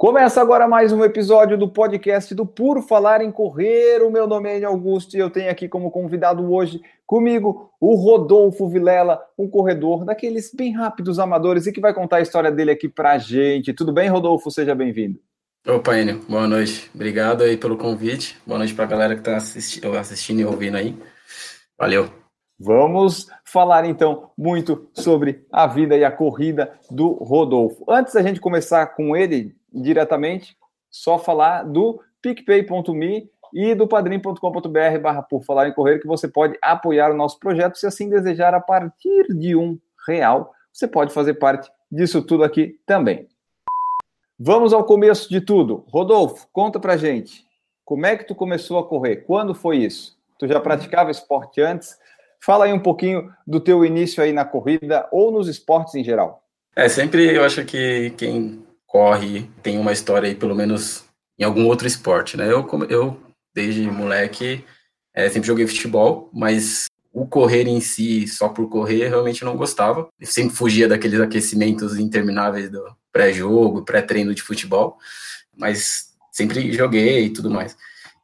Começa agora mais um episódio do podcast do Por Falar em Correr. O meu nome é Augusto e eu tenho aqui como convidado hoje comigo o Rodolfo Vilela, um corredor daqueles bem rápidos amadores e que vai contar a história dele aqui pra gente. Tudo bem, Rodolfo? Seja bem-vindo. Opa, Enio, boa noite. Obrigado aí pelo convite. Boa noite pra galera que tá assisti assistindo e ouvindo aí. Valeu. Vamos falar então muito sobre a vida e a corrida do Rodolfo. Antes da gente começar com ele diretamente, só falar do picpay.me e do padrim.com.br barra por falar em correr, que você pode apoiar o nosso projeto, se assim desejar, a partir de um real, você pode fazer parte disso tudo aqui também. Vamos ao começo de tudo. Rodolfo, conta pra gente, como é que tu começou a correr? Quando foi isso? Tu já praticava esporte antes? Fala aí um pouquinho do teu início aí na corrida ou nos esportes em geral. É, sempre eu acho que quem corre tem uma história aí, pelo menos em algum outro esporte, né? Eu, eu desde moleque, é, sempre joguei futebol, mas o correr em si, só por correr, realmente não gostava. Eu sempre fugia daqueles aquecimentos intermináveis do pré-jogo, pré-treino de futebol, mas sempre joguei e tudo mais.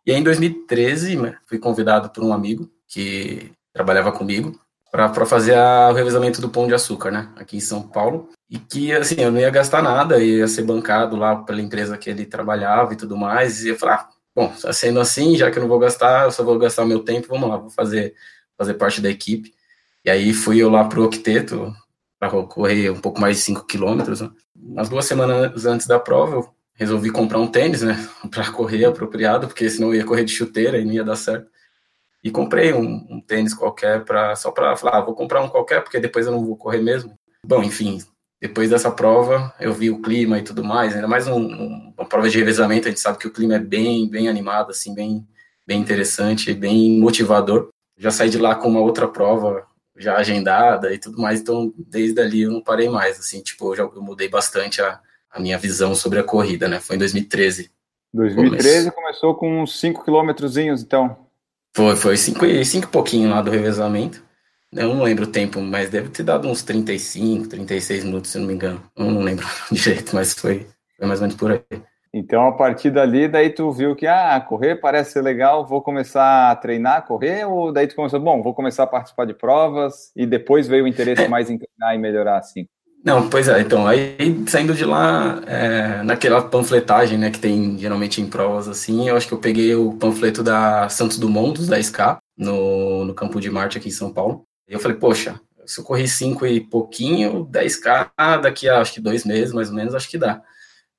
E aí, em 2013, né, fui convidado por um amigo que trabalhava comigo para fazer a, o revezamento do Pão de Açúcar, né, aqui em São Paulo. E que, assim, eu não ia gastar nada, ia ser bancado lá pela empresa que ele trabalhava e tudo mais. E eu falei, ah, bom, tá sendo assim, já que eu não vou gastar, eu só vou gastar o meu tempo, vamos lá, vou fazer, fazer parte da equipe. E aí fui eu lá pro Octeto, para correr um pouco mais de 5 quilômetros. Né? Umas duas semanas antes da prova, eu resolvi comprar um tênis, né, para correr apropriado, porque senão eu ia correr de chuteira e não ia dar certo. E comprei um, um tênis qualquer para só para falar, ah, vou comprar um qualquer porque depois eu não vou correr mesmo. Bom, enfim, depois dessa prova eu vi o clima e tudo mais, ainda mais um, um, uma prova de revezamento, a gente sabe que o clima é bem, bem animado, assim, bem, bem interessante, bem motivador. Já saí de lá com uma outra prova já agendada e tudo mais, então desde ali eu não parei mais, assim, tipo, eu já eu mudei bastante a, a minha visão sobre a corrida, né? Foi em 2013. 2013 começou com uns 5 quilômetrozinhos, então. Foi, foi cinco, cinco e pouquinho lá do revezamento. Eu não lembro o tempo, mas deve ter dado uns 35, 36 minutos, se não me engano. Eu não lembro direito, mas foi, foi mais ou menos por aí. Então, a partir dali, daí tu viu que, ah, correr parece ser legal, vou começar a treinar, correr, ou daí tu começou, bom, vou começar a participar de provas, e depois veio o interesse é. mais em treinar e melhorar assim? Não, pois é, então, aí saindo de lá, é, naquela panfletagem, né, que tem geralmente em provas assim, eu acho que eu peguei o panfleto da Santos Dumont, dos 10K, no, no Campo de Marte aqui em São Paulo. E eu falei, poxa, se eu corri 5 e pouquinho, 10K, daqui a acho que dois meses, mais ou menos, acho que dá.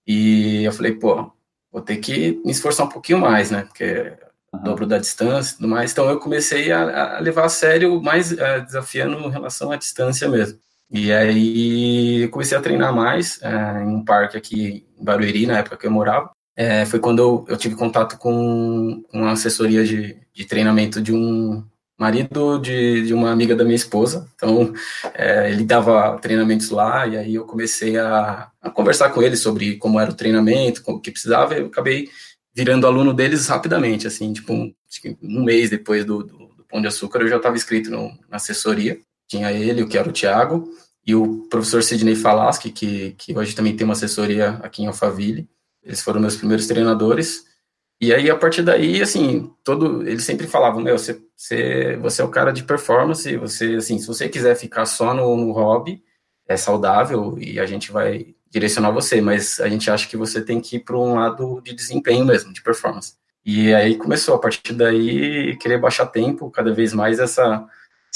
E eu falei, pô, vou ter que me esforçar um pouquinho mais, né, porque é o dobro da distância e tudo mais. Então eu comecei a, a levar a sério, mais uh, desafiando em relação à distância mesmo. E aí comecei a treinar mais é, em um parque aqui em Barueri, na época que eu morava. É, foi quando eu, eu, tive contato com, uma assessoria de, de treinamento de um marido de, de uma amiga da minha esposa. Então, é, ele dava treinamentos lá, e aí eu comecei a, a, conversar com ele sobre como era o treinamento, o que precisava, e eu acabei virando aluno deles rapidamente, assim, tipo, um, um mês depois do, do Pão de Açúcar, eu já estava inscrito no, na assessoria. Tinha ele, o que era o Thiago, e o professor Sidney Falaschi, que, que hoje também tem uma assessoria aqui em Alphaville. Eles foram meus primeiros treinadores. E aí, a partir daí, assim, todo, eles sempre falavam, meu, você, você, você é o cara de performance, você, assim, se você quiser ficar só no, no hobby, é saudável e a gente vai direcionar você, mas a gente acha que você tem que ir para um lado de desempenho mesmo, de performance. E aí começou, a partir daí, querer baixar tempo, cada vez mais essa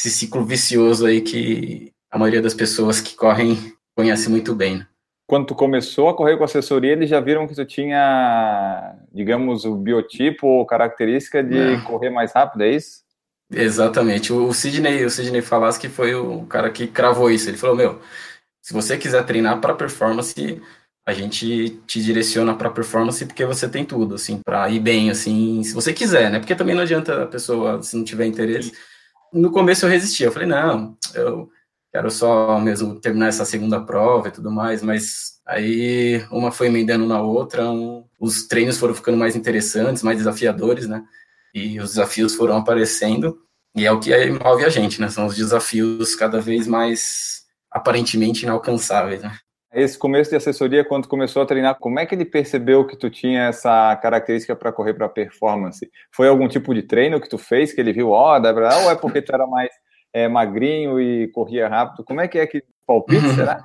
esse ciclo vicioso aí que a maioria das pessoas que correm conhece muito bem. Né? Quando tu começou a correr com assessoria, eles já viram que tu tinha, digamos, o biotipo ou característica de é. correr mais rápido, é isso? Exatamente. O Sidney, o Sidney Falaschi foi o cara que cravou isso. Ele falou: "Meu, se você quiser treinar para performance, a gente te direciona para performance porque você tem tudo, assim, para ir bem, assim, se você quiser, né? Porque também não adianta a pessoa se não tiver interesse." No começo eu resistia. Eu falei, não, eu, quero só mesmo terminar essa segunda prova e tudo mais, mas aí uma foi emendando na outra, um, os treinos foram ficando mais interessantes, mais desafiadores, né? E os desafios foram aparecendo, e é o que move a gente, né? São os desafios cada vez mais aparentemente inalcançáveis, né? Esse começo de assessoria, quando começou a treinar, como é que ele percebeu que tu tinha essa característica para correr para performance? Foi algum tipo de treino que tu fez que ele viu, ó, oh, ou é porque tu era mais é, magrinho e corria rápido? Como é que é que palpite, será?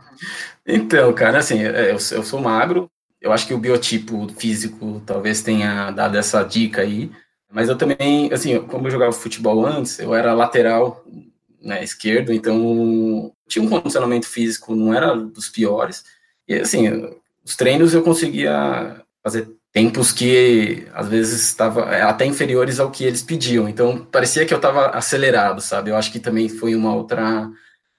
então, cara, assim, é, eu, eu sou magro, eu acho que o biotipo físico talvez tenha dado essa dica aí, mas eu também, assim, como eu jogava futebol antes, eu era lateral né, esquerdo, então tinha um condicionamento físico, não era dos piores. E assim, os treinos eu conseguia fazer tempos que às vezes estava é, até inferiores ao que eles pediam. Então parecia que eu estava acelerado, sabe? Eu acho que também foi uma outra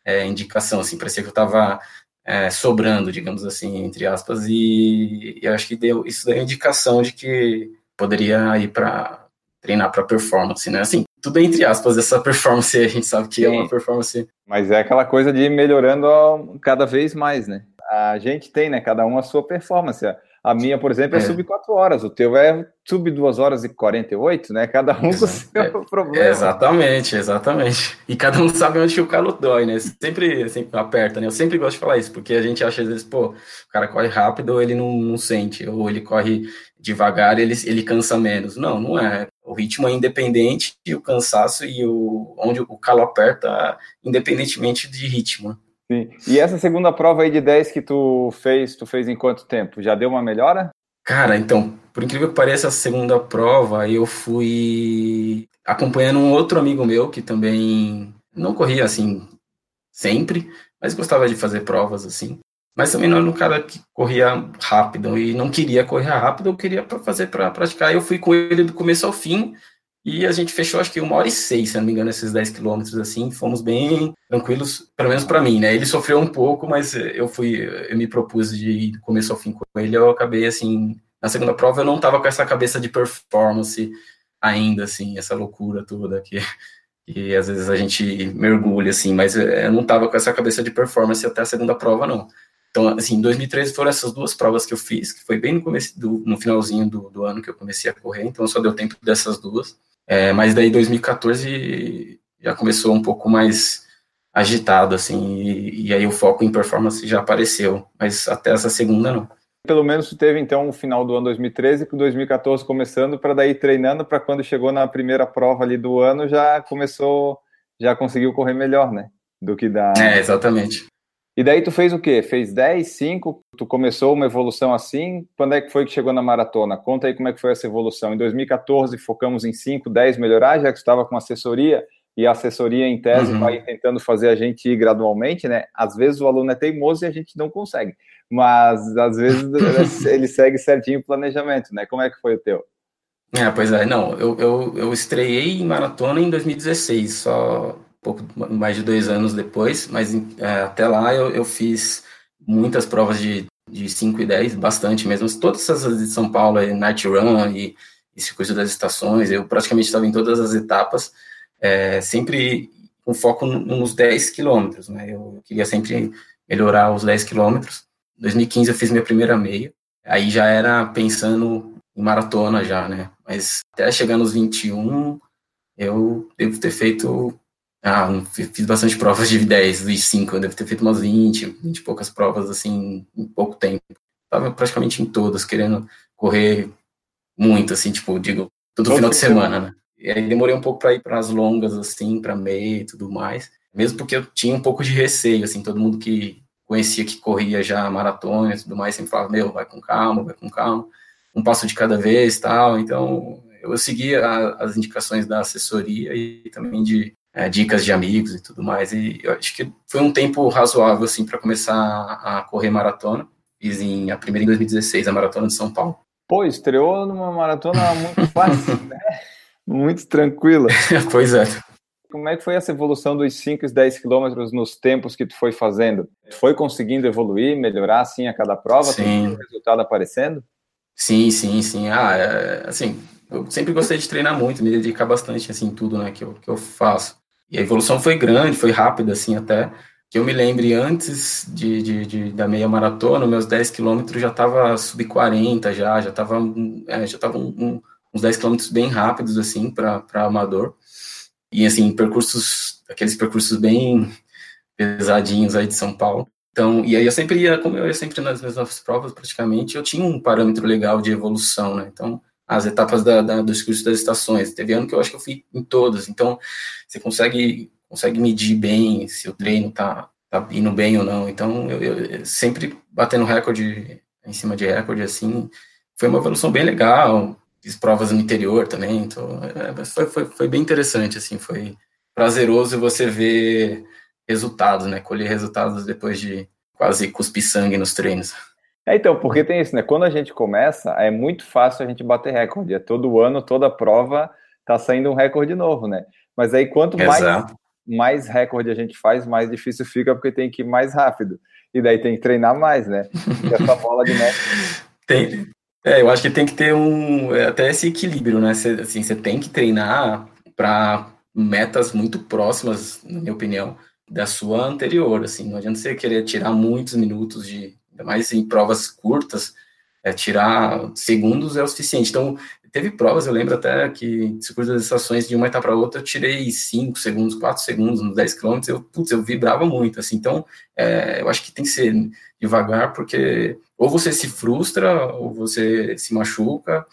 é, indicação, assim, parecia que eu estava é, sobrando, digamos assim, entre aspas, e, e eu acho que deu isso deu indicação de que poderia ir para treinar para performance, né? Assim, tudo entre aspas, essa performance a gente sabe que Sim. é uma performance. Mas é aquela coisa de ir melhorando cada vez mais, né? A gente tem, né? Cada um a sua performance. A minha, por exemplo, é, é. sub 4 horas, o teu é sub 2 horas e 48, né? Cada um com o seu é, problema. Exatamente, exatamente. E cada um sabe onde o calo dói, né? Sempre, sempre aperta, né? Eu sempre gosto de falar isso, porque a gente acha às vezes, pô, o cara corre rápido ou ele não, não sente, ou ele corre devagar, ele, ele cansa menos. Não, não é. O ritmo é independente e o cansaço e o, onde o calo aperta, independentemente de ritmo. Sim. E essa segunda prova aí de 10 que tu fez, tu fez em quanto tempo? Já deu uma melhora? Cara, então, por incrível que pareça, a segunda prova eu fui acompanhando um outro amigo meu que também não corria assim sempre, mas gostava de fazer provas assim. Mas também não era um cara que corria rápido e não queria correr rápido, eu queria fazer para praticar. Eu fui com ele do começo ao fim e a gente fechou, acho que uma hora e seis, se não me engano, esses 10 quilômetros, assim. Fomos bem tranquilos, pelo menos para mim, né? Ele sofreu um pouco, mas eu fui, eu me propus de ir do começo ao fim com ele. Eu acabei, assim, na segunda prova, eu não tava com essa cabeça de performance ainda, assim, essa loucura toda que, que às vezes a gente mergulha, assim, mas eu não tava com essa cabeça de performance até a segunda prova, não. Então, assim, em 2013 foram essas duas provas que eu fiz, que foi bem no, começo do, no finalzinho do, do ano que eu comecei a correr, então só deu tempo dessas duas. É, mas daí 2014 já começou um pouco mais agitado, assim, e, e, aí o foco em performance já apareceu, mas até essa segunda não. Pelo menos teve então o final do ano 2013 com 2014 começando para daí treinando para quando chegou na primeira prova ali do ano já começou, já conseguiu correr melhor, né? Do que da É, exatamente. E daí tu fez o quê? Fez 10, 5? Tu começou uma evolução assim? Quando é que foi que chegou na maratona? Conta aí como é que foi essa evolução. Em 2014 focamos em 5, 10 melhorar, já que estava com assessoria e a assessoria em tese uhum. vai tentando fazer a gente ir gradualmente, né? Às vezes o aluno é teimoso e a gente não consegue, mas às vezes ele segue certinho o planejamento, né? Como é que foi o teu? É, pois é, não, eu, eu, eu estreiei em maratona em 2016, só pouco mais de dois anos depois, mas é, até lá eu, eu fiz muitas provas de, de 5 e 10, bastante mesmo. Todas essas de São Paulo, Night Run e, e Circuito das Estações, eu praticamente estava em todas as etapas, é, sempre com foco nos 10 quilômetros, né? Eu queria sempre melhorar os 10 quilômetros. Em 2015 eu fiz minha primeira meia, aí já era pensando em maratona já, né? Mas até chegar nos 21, eu devo ter feito ah, fiz bastante provas de 10, de 5, eu devo ter feito umas 20, 20 e poucas provas, assim, em pouco tempo. Tava praticamente em todas, querendo correr muito, assim, tipo, digo, todo final de semana, né? E aí demorei um pouco para ir para as longas, assim, para meia e tudo mais. Mesmo porque eu tinha um pouco de receio, assim, todo mundo que conhecia que corria já maratona e tudo mais, sempre falava, meu, vai com calma, vai com calma, um passo de cada vez tal. Então, eu seguia as indicações da assessoria e também de é, dicas de amigos e tudo mais. E eu acho que foi um tempo razoável, assim, para começar a correr maratona. Fiz em, a primeira em 2016, a Maratona de São Paulo. Pô, estreou numa maratona muito fácil, né? Muito tranquila. pois é. Como é que foi essa evolução dos 5 e 10 quilômetros nos tempos que tu foi fazendo? Tu foi conseguindo evoluir, melhorar assim a cada prova? Sim. o resultado aparecendo? Sim, sim, sim. Ah, é, assim, eu sempre gostei de treinar muito, me dedicar bastante assim tudo, né, que eu, que eu faço. E a evolução foi grande, foi rápida, assim, até. que eu me lembre antes de, de, de da meia maratona, meus 10 quilômetros já tava sub 40 já, já tava, é, já tava um, uns 10 quilômetros bem rápidos, assim, para amador. E, assim, percursos, aqueles percursos bem pesadinhos aí de São Paulo. Então, e aí eu sempre ia, como eu ia sempre nas mesmas provas praticamente, eu tinha um parâmetro legal de evolução, né? Então, as etapas da, da, dos cursos das estações. Teve ano que eu acho que eu fui em todas. Então, você consegue consegue medir bem se o treino tá, tá indo bem ou não. Então, eu, eu sempre batendo recorde em cima de recorde, assim, foi uma evolução bem legal. Fiz provas no interior também, então é, foi, foi, foi bem interessante, assim, foi prazeroso você ver resultados, né? Colher resultados depois de quase cuspir sangue nos treinos. É, então, porque tem isso, né? Quando a gente começa, é muito fácil a gente bater recorde. É todo ano, toda prova tá saindo um recorde novo, né? Mas aí quanto mais mais recorde a gente faz, mais difícil fica porque tem que ir mais rápido. E daí tem que treinar mais, né? E essa bola de neve. Tem. É, eu acho que tem que ter um é, até esse equilíbrio, né? Cê, assim, você tem que treinar para metas muito próximas, na minha opinião, da sua anterior. Assim, não adianta você querer tirar muitos minutos de, mais em provas curtas, é, tirar segundos é o suficiente. Então, teve provas, eu lembro até que circuito das estações de uma etapa para outra, eu tirei 5 segundos, 4 segundos nos 10 km, eu, putz, eu vibrava muito, assim, então, é, eu acho que tem que ser devagar, porque ou você se frustra, ou você se machuca,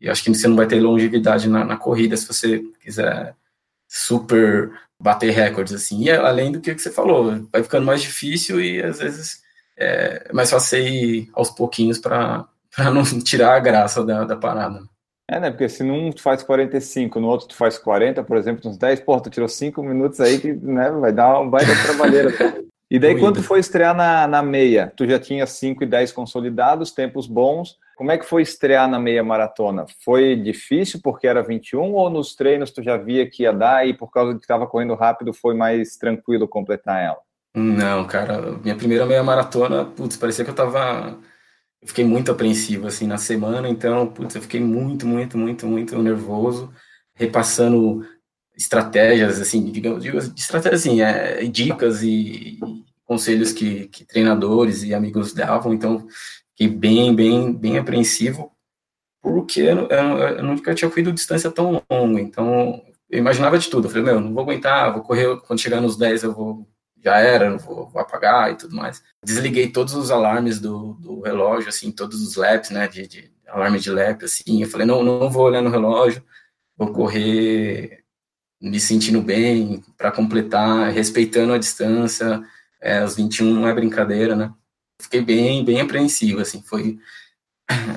e acho que você não vai ter longevidade na, na corrida se você quiser super bater recordes, assim, e além do que você falou, vai ficando mais difícil e às vezes é fácil ir aos pouquinhos para não tirar a graça da, da parada. É, né? Porque se num tu faz 45, no outro tu faz 40, por exemplo, nos 10, pô, tu tirou 5 minutos aí que né, vai dar um baita trabalheira. E daí, quando tu foi estrear na, na meia, tu já tinha 5 e 10 consolidados, tempos bons. Como é que foi estrear na meia maratona? Foi difícil porque era 21 ou nos treinos tu já via que ia dar e por causa de que estava correndo rápido foi mais tranquilo completar ela? Não, cara, minha primeira meia maratona, putz, parecia que eu tava eu fiquei muito apreensivo assim na semana, então, putz, eu fiquei muito, muito, muito, muito nervoso, repassando estratégias, assim, digamos, estratégias, assim, é, dicas e, e conselhos que, que, treinadores e amigos davam, então, fiquei bem, bem, bem apreensivo, porque eu, eu, eu nunca tinha corrido distância tão longa, então, eu imaginava de tudo, eu falei, meu, não vou aguentar, vou correr, quando chegar nos 10 eu vou já era, vou, vou, apagar e tudo mais. Desliguei todos os alarmes do, do relógio, assim, todos os laps, né, de, de, alarme de lap, assim, eu falei, não, não vou olhar no relógio, vou correr me sentindo bem, para completar, respeitando a distância, é, os 21 não é brincadeira, né, fiquei bem, bem apreensivo, assim, foi,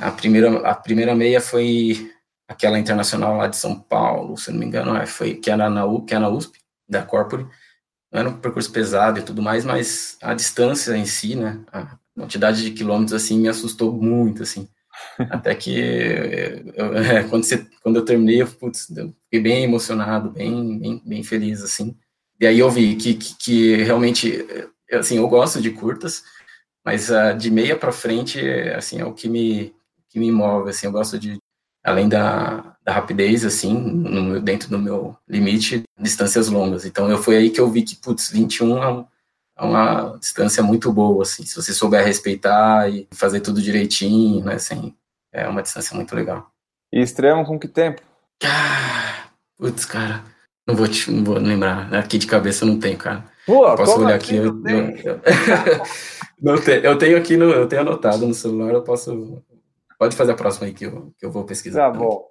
a primeira, a primeira meia foi aquela internacional lá de São Paulo, se não me engano, é, foi, que era na, que era na USP, da Corpore, não era um percurso pesado e tudo mais, mas a distância em si, né, a quantidade de quilômetros, assim, me assustou muito, assim, até que eu, é, quando, você, quando eu terminei, eu, putz, eu fiquei bem emocionado, bem, bem, bem feliz, assim, e aí eu vi que, que, que realmente, assim, eu gosto de curtas, mas uh, de meia para frente, assim, é o que me, que me move, assim, eu gosto de, além da, da rapidez, assim, no, dentro do meu limite, distâncias longas. Então, eu foi aí que eu vi que, putz, 21 é, um, é uma distância muito boa, assim, se você souber respeitar e fazer tudo direitinho, né, assim, é uma distância muito legal. E estreamos com que tempo? Ah, putz, cara, não vou, te, não vou lembrar, aqui de cabeça eu não tenho, cara. Pô, posso olhar aqui, assim eu, eu, eu, não tenho, eu tenho aqui, no, eu tenho anotado no celular, eu posso Pode fazer a próxima aí que eu, que eu vou pesquisar. Tá bom.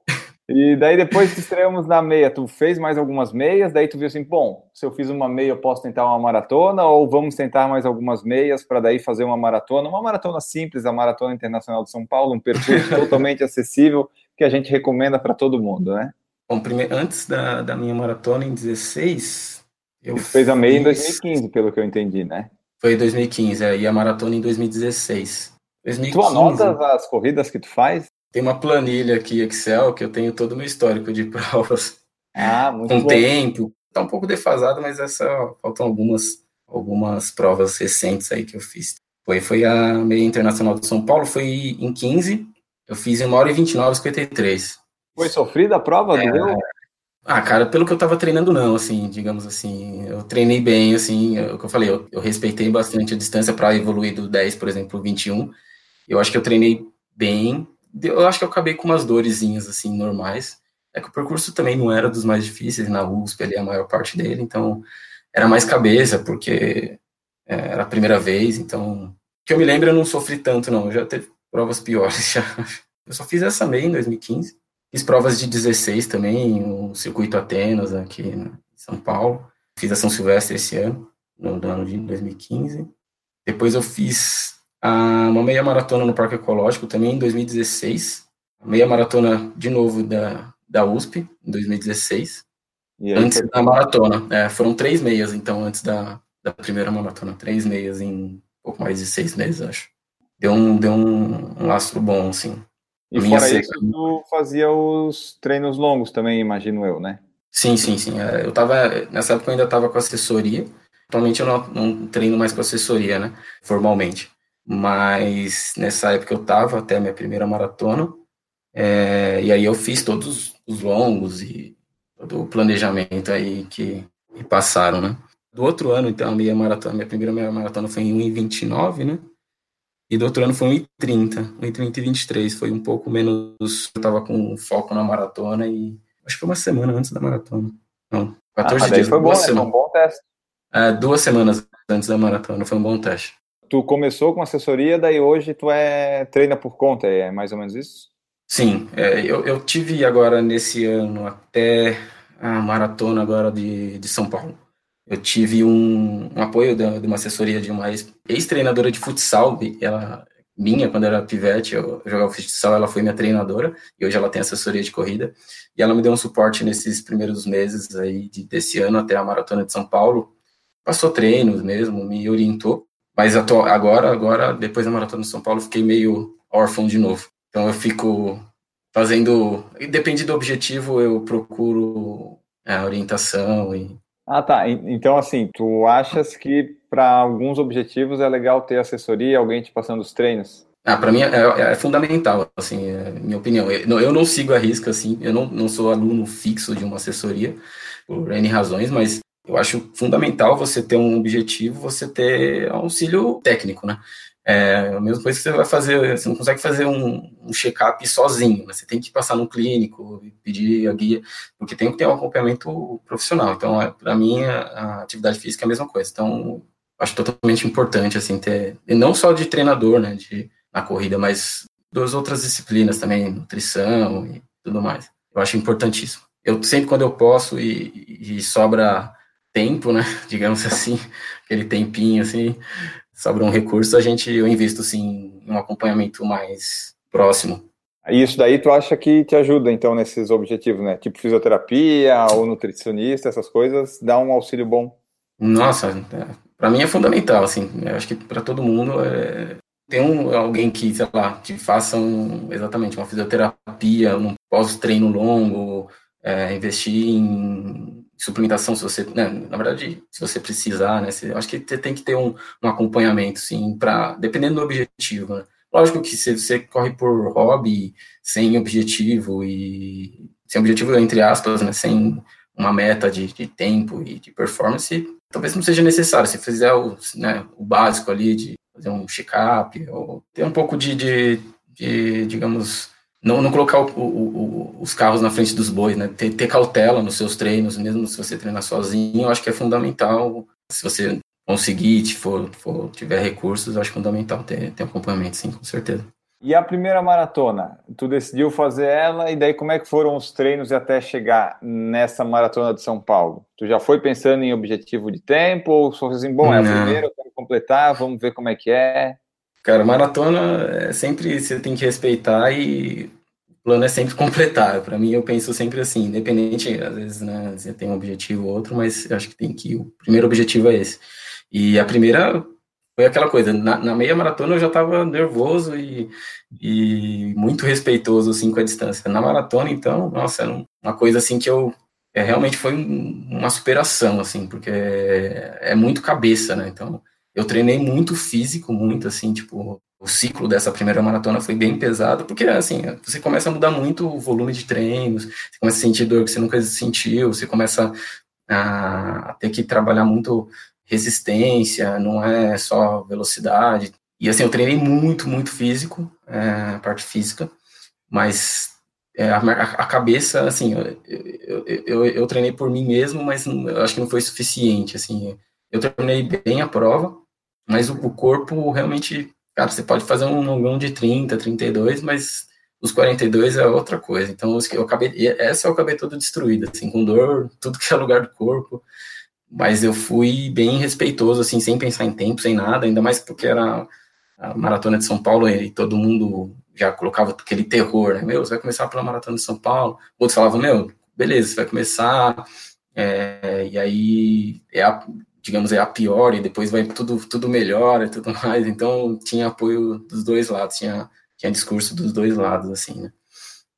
E daí depois que estreamos na meia, tu fez mais algumas meias, daí tu viu assim, bom, se eu fiz uma meia, eu posso tentar uma maratona, ou vamos tentar mais algumas meias para daí fazer uma maratona, uma maratona simples, a Maratona Internacional de São Paulo, um percurso totalmente acessível que a gente recomenda para todo mundo, né? Bom, primeiro, antes da, da minha maratona em 16, eu tu fez a meia em 2015, pelo que eu entendi, né? Foi em 2015, é, e a maratona em 2016. 2015. Tu anota as corridas que tu faz? Tem uma planilha aqui, Excel, que eu tenho todo o meu histórico de provas. Ah, muito Com bom. tempo. Tá um pouco defasado, mas essa faltam algumas, algumas provas recentes aí que eu fiz. Foi, foi a meia internacional de São Paulo, foi em 15. Eu fiz em 1 hora e 29 53. Foi sofrida a prova, é, doeu? Ah, cara, pelo que eu tava treinando, não, assim, digamos assim. Eu treinei bem, assim, é o que eu falei, eu, eu respeitei bastante a distância para evoluir do 10, por exemplo, 21. Eu acho que eu treinei bem. Eu acho que eu acabei com umas dorezinhas, assim, normais. É que o percurso também não era dos mais difíceis na USP, ali a maior parte dele, então era mais cabeça, porque é, era a primeira vez, então. Que eu me lembro, eu não sofri tanto, não. Eu já teve provas piores já. Eu só fiz essa meia em 2015. Fiz provas de 16 também, o Circuito Atenas aqui em São Paulo. Fiz a São Silvestre esse ano, no, no ano de 2015. Depois eu fiz uma meia maratona no Parque Ecológico também em 2016. Meia maratona de novo da, da USP em 2016. antes foi... da maratona. É, foram três meias, então, antes da, da primeira maratona. Três meias em pouco mais de seis meses, acho. Deu um, deu um, um lastro bom, assim. E Minha fora isso, tu fazia os treinos longos também, imagino eu, né? Sim, sim, sim. É, eu tava, nessa época eu ainda estava com assessoria. Atualmente eu não, não, treino mais com assessoria, né? Formalmente. Mas nessa época eu estava até a minha primeira maratona. É, e aí eu fiz todos os longos e todo o planejamento aí que, que passaram, né? Do outro ano, então, a minha maratona, minha primeira meia maratona foi em 1,29, né? E do outro ano foi 1,30, 1,30 e 23, foi um pouco menos, eu tava com foco na maratona e acho que foi uma semana antes da maratona. Não, 14 ah, dias. Foi bom, né? Foi um bom teste. É, duas semanas antes da maratona, foi um bom teste. Tu começou com assessoria, daí hoje tu é treina por conta, é mais ou menos isso? Sim, é, eu, eu tive agora nesse ano até a maratona agora de, de São Paulo. Eu tive um, um apoio de, de, uma assessoria de uma ex-treinadora de futsal, ela minha, quando era pivete, eu jogava futsal, ela foi minha treinadora, e hoje ela tem assessoria de corrida, e ela me deu um suporte nesses primeiros meses aí de, desse ano até a Maratona de São Paulo, passou treinos mesmo, me orientou, mas agora, agora, depois da Maratona de São Paulo, fiquei meio órfão de novo, então eu fico fazendo, depende do objetivo, eu procuro a orientação e ah, tá. Então, assim, tu achas que para alguns objetivos é legal ter assessoria, alguém te passando os treinos? Ah, para mim é, é, é, fundamental, assim, é minha opinião. Eu, eu, não sigo a risca, assim, eu não, não sou aluno fixo de uma assessoria, por N razões, mas eu acho fundamental você ter um objetivo, você ter auxílio técnico, né? É a mesma coisa que você vai fazer, você não consegue fazer um, um check-up sozinho, né? você tem que passar no clínico, pedir a guia, porque tem que ter um acompanhamento profissional. Então, é, para mim, a atividade física é a mesma coisa. Então, acho totalmente importante, assim, ter, e não só de treinador, né, de, na corrida, mas das outras disciplinas também, nutrição e tudo mais. Eu acho importantíssimo. Eu sempre, quando eu posso e, e sobra tempo, né, digamos assim, aquele tempinho, assim, sobra um recurso, a gente, eu invisto, sim, em um acompanhamento mais próximo. E isso daí tu acha que te ajuda, então, nesses objetivos, né? Tipo fisioterapia ou nutricionista, essas coisas, dá um auxílio bom? Nossa, é, para mim é fundamental, assim, eu acho que para todo mundo é... tem um, alguém que, sei lá, te faça um, exatamente uma fisioterapia, um pós-treino longo, é, investir em suplementação, se você, né, na verdade, se você precisar, né, você, acho que você tem que ter um, um acompanhamento, sim, para, dependendo do objetivo, né. Lógico que se você corre por hobby, sem objetivo e, sem objetivo, entre aspas, né, sem uma meta de, de tempo e de performance, talvez não seja necessário, se fizer o, né, o básico ali de fazer um check-up, ou ter um pouco de, de, de digamos, não, não colocar o, o, o, os carros na frente dos bois, né? Ter, ter, cautela nos seus treinos, mesmo se você treinar sozinho, eu acho que é fundamental. Se você conseguir, se for, for, tiver recursos, eu acho fundamental ter, ter acompanhamento, sim, com certeza. E a primeira maratona, tu decidiu fazer ela e daí como é que foram os treinos até chegar nessa maratona de São Paulo? Tu já foi pensando em objetivo de tempo ou só assim, bom, é a primeira, eu quero completar, vamos ver como é que é? Cara, maratona é sempre você tem que respeitar e o plano é sempre completar. Para mim, eu penso sempre assim, independente, às vezes, né, você tem um objetivo ou outro, mas acho que tem que o primeiro objetivo é esse. E a primeira foi aquela coisa, na, na meia maratona eu já estava nervoso e, e muito respeitoso assim com a distância. Na maratona, então, nossa, era uma coisa assim que eu é, realmente foi uma superação assim, porque é, é muito cabeça, né? Então, eu treinei muito físico, muito assim, tipo, o ciclo dessa primeira maratona foi bem pesado, porque assim, você começa a mudar muito o volume de treinos, você começa a sentir dor que você nunca sentiu, você começa a ter que trabalhar muito resistência, não é só velocidade. E assim, eu treinei muito, muito físico, é, parte física, mas é, a, a, cabeça, assim, eu, eu, eu, eu, treinei por mim mesmo, mas eu acho que não foi suficiente, assim. Eu treinei bem a prova, mas o, o corpo realmente Cara, você pode fazer um longão de 30, 32, mas os 42 é outra coisa. Então, eu acabei, essa eu acabei todo destruída, assim, com dor, tudo que é lugar do corpo. Mas eu fui bem respeitoso, assim, sem pensar em tempo, sem nada, ainda mais porque era a maratona de São Paulo e todo mundo já colocava aquele terror, né? Meu, você vai começar pela maratona de São Paulo. Outros falavam, meu, beleza, você vai começar, é, e aí é a, digamos, é a pior, e depois vai tudo, tudo melhor e tudo mais. Então, tinha apoio dos dois lados, tinha, tinha discurso dos dois lados, assim, né?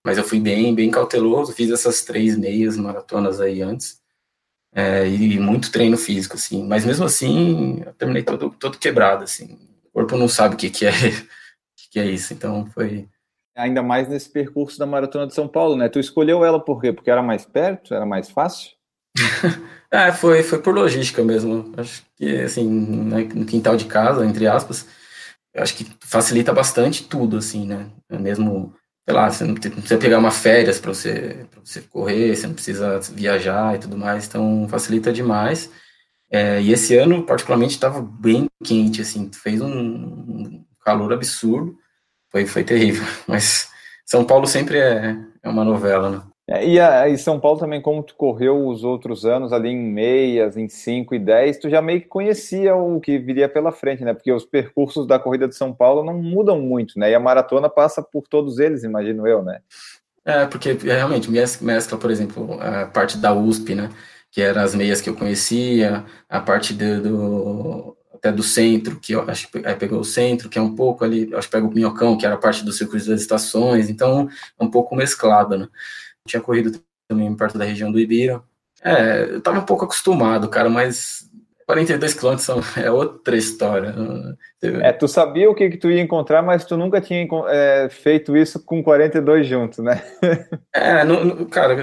Mas eu fui bem, bem cauteloso, fiz essas três meias maratonas aí antes, é, e muito treino físico, assim. Mas mesmo assim, eu terminei todo, todo quebrado, assim. O corpo não sabe o que, que é que, que é isso, então foi... Ainda mais nesse percurso da Maratona de São Paulo, né? Tu escolheu ela por quê? Porque era mais perto? Era mais fácil? É, foi, foi por logística mesmo. Acho que, assim, né, no quintal de casa, entre aspas, acho que facilita bastante tudo, assim, né? É mesmo, sei lá, você não precisa pegar uma férias para você, você correr, você não precisa viajar e tudo mais, então facilita demais. É, e esse ano, particularmente, estava bem quente, assim, fez um calor absurdo, foi, foi terrível. Mas São Paulo sempre é, é uma novela, né? É, e aí, São Paulo também, como tu correu os outros anos ali em meias, em 5 e 10, tu já meio que conhecia o que viria pela frente, né? Porque os percursos da corrida de São Paulo não mudam muito, né? E a maratona passa por todos eles, imagino eu, né? É, porque realmente mescla, por exemplo, a parte da USP, né? Que eram as meias que eu conhecia, a parte do, do até do centro, que eu acho que pegou o centro, que é um pouco ali, acho que pega o Minhocão, que era a parte do circuito das estações, então é um pouco mesclado, né? Tinha corrido também perto da região do Ibira. É, eu tava um pouco acostumado, cara, mas 42 quilômetros é outra história. É, tu sabia o que, que tu ia encontrar, mas tu nunca tinha é, feito isso com 42 juntos, né? é, não, cara,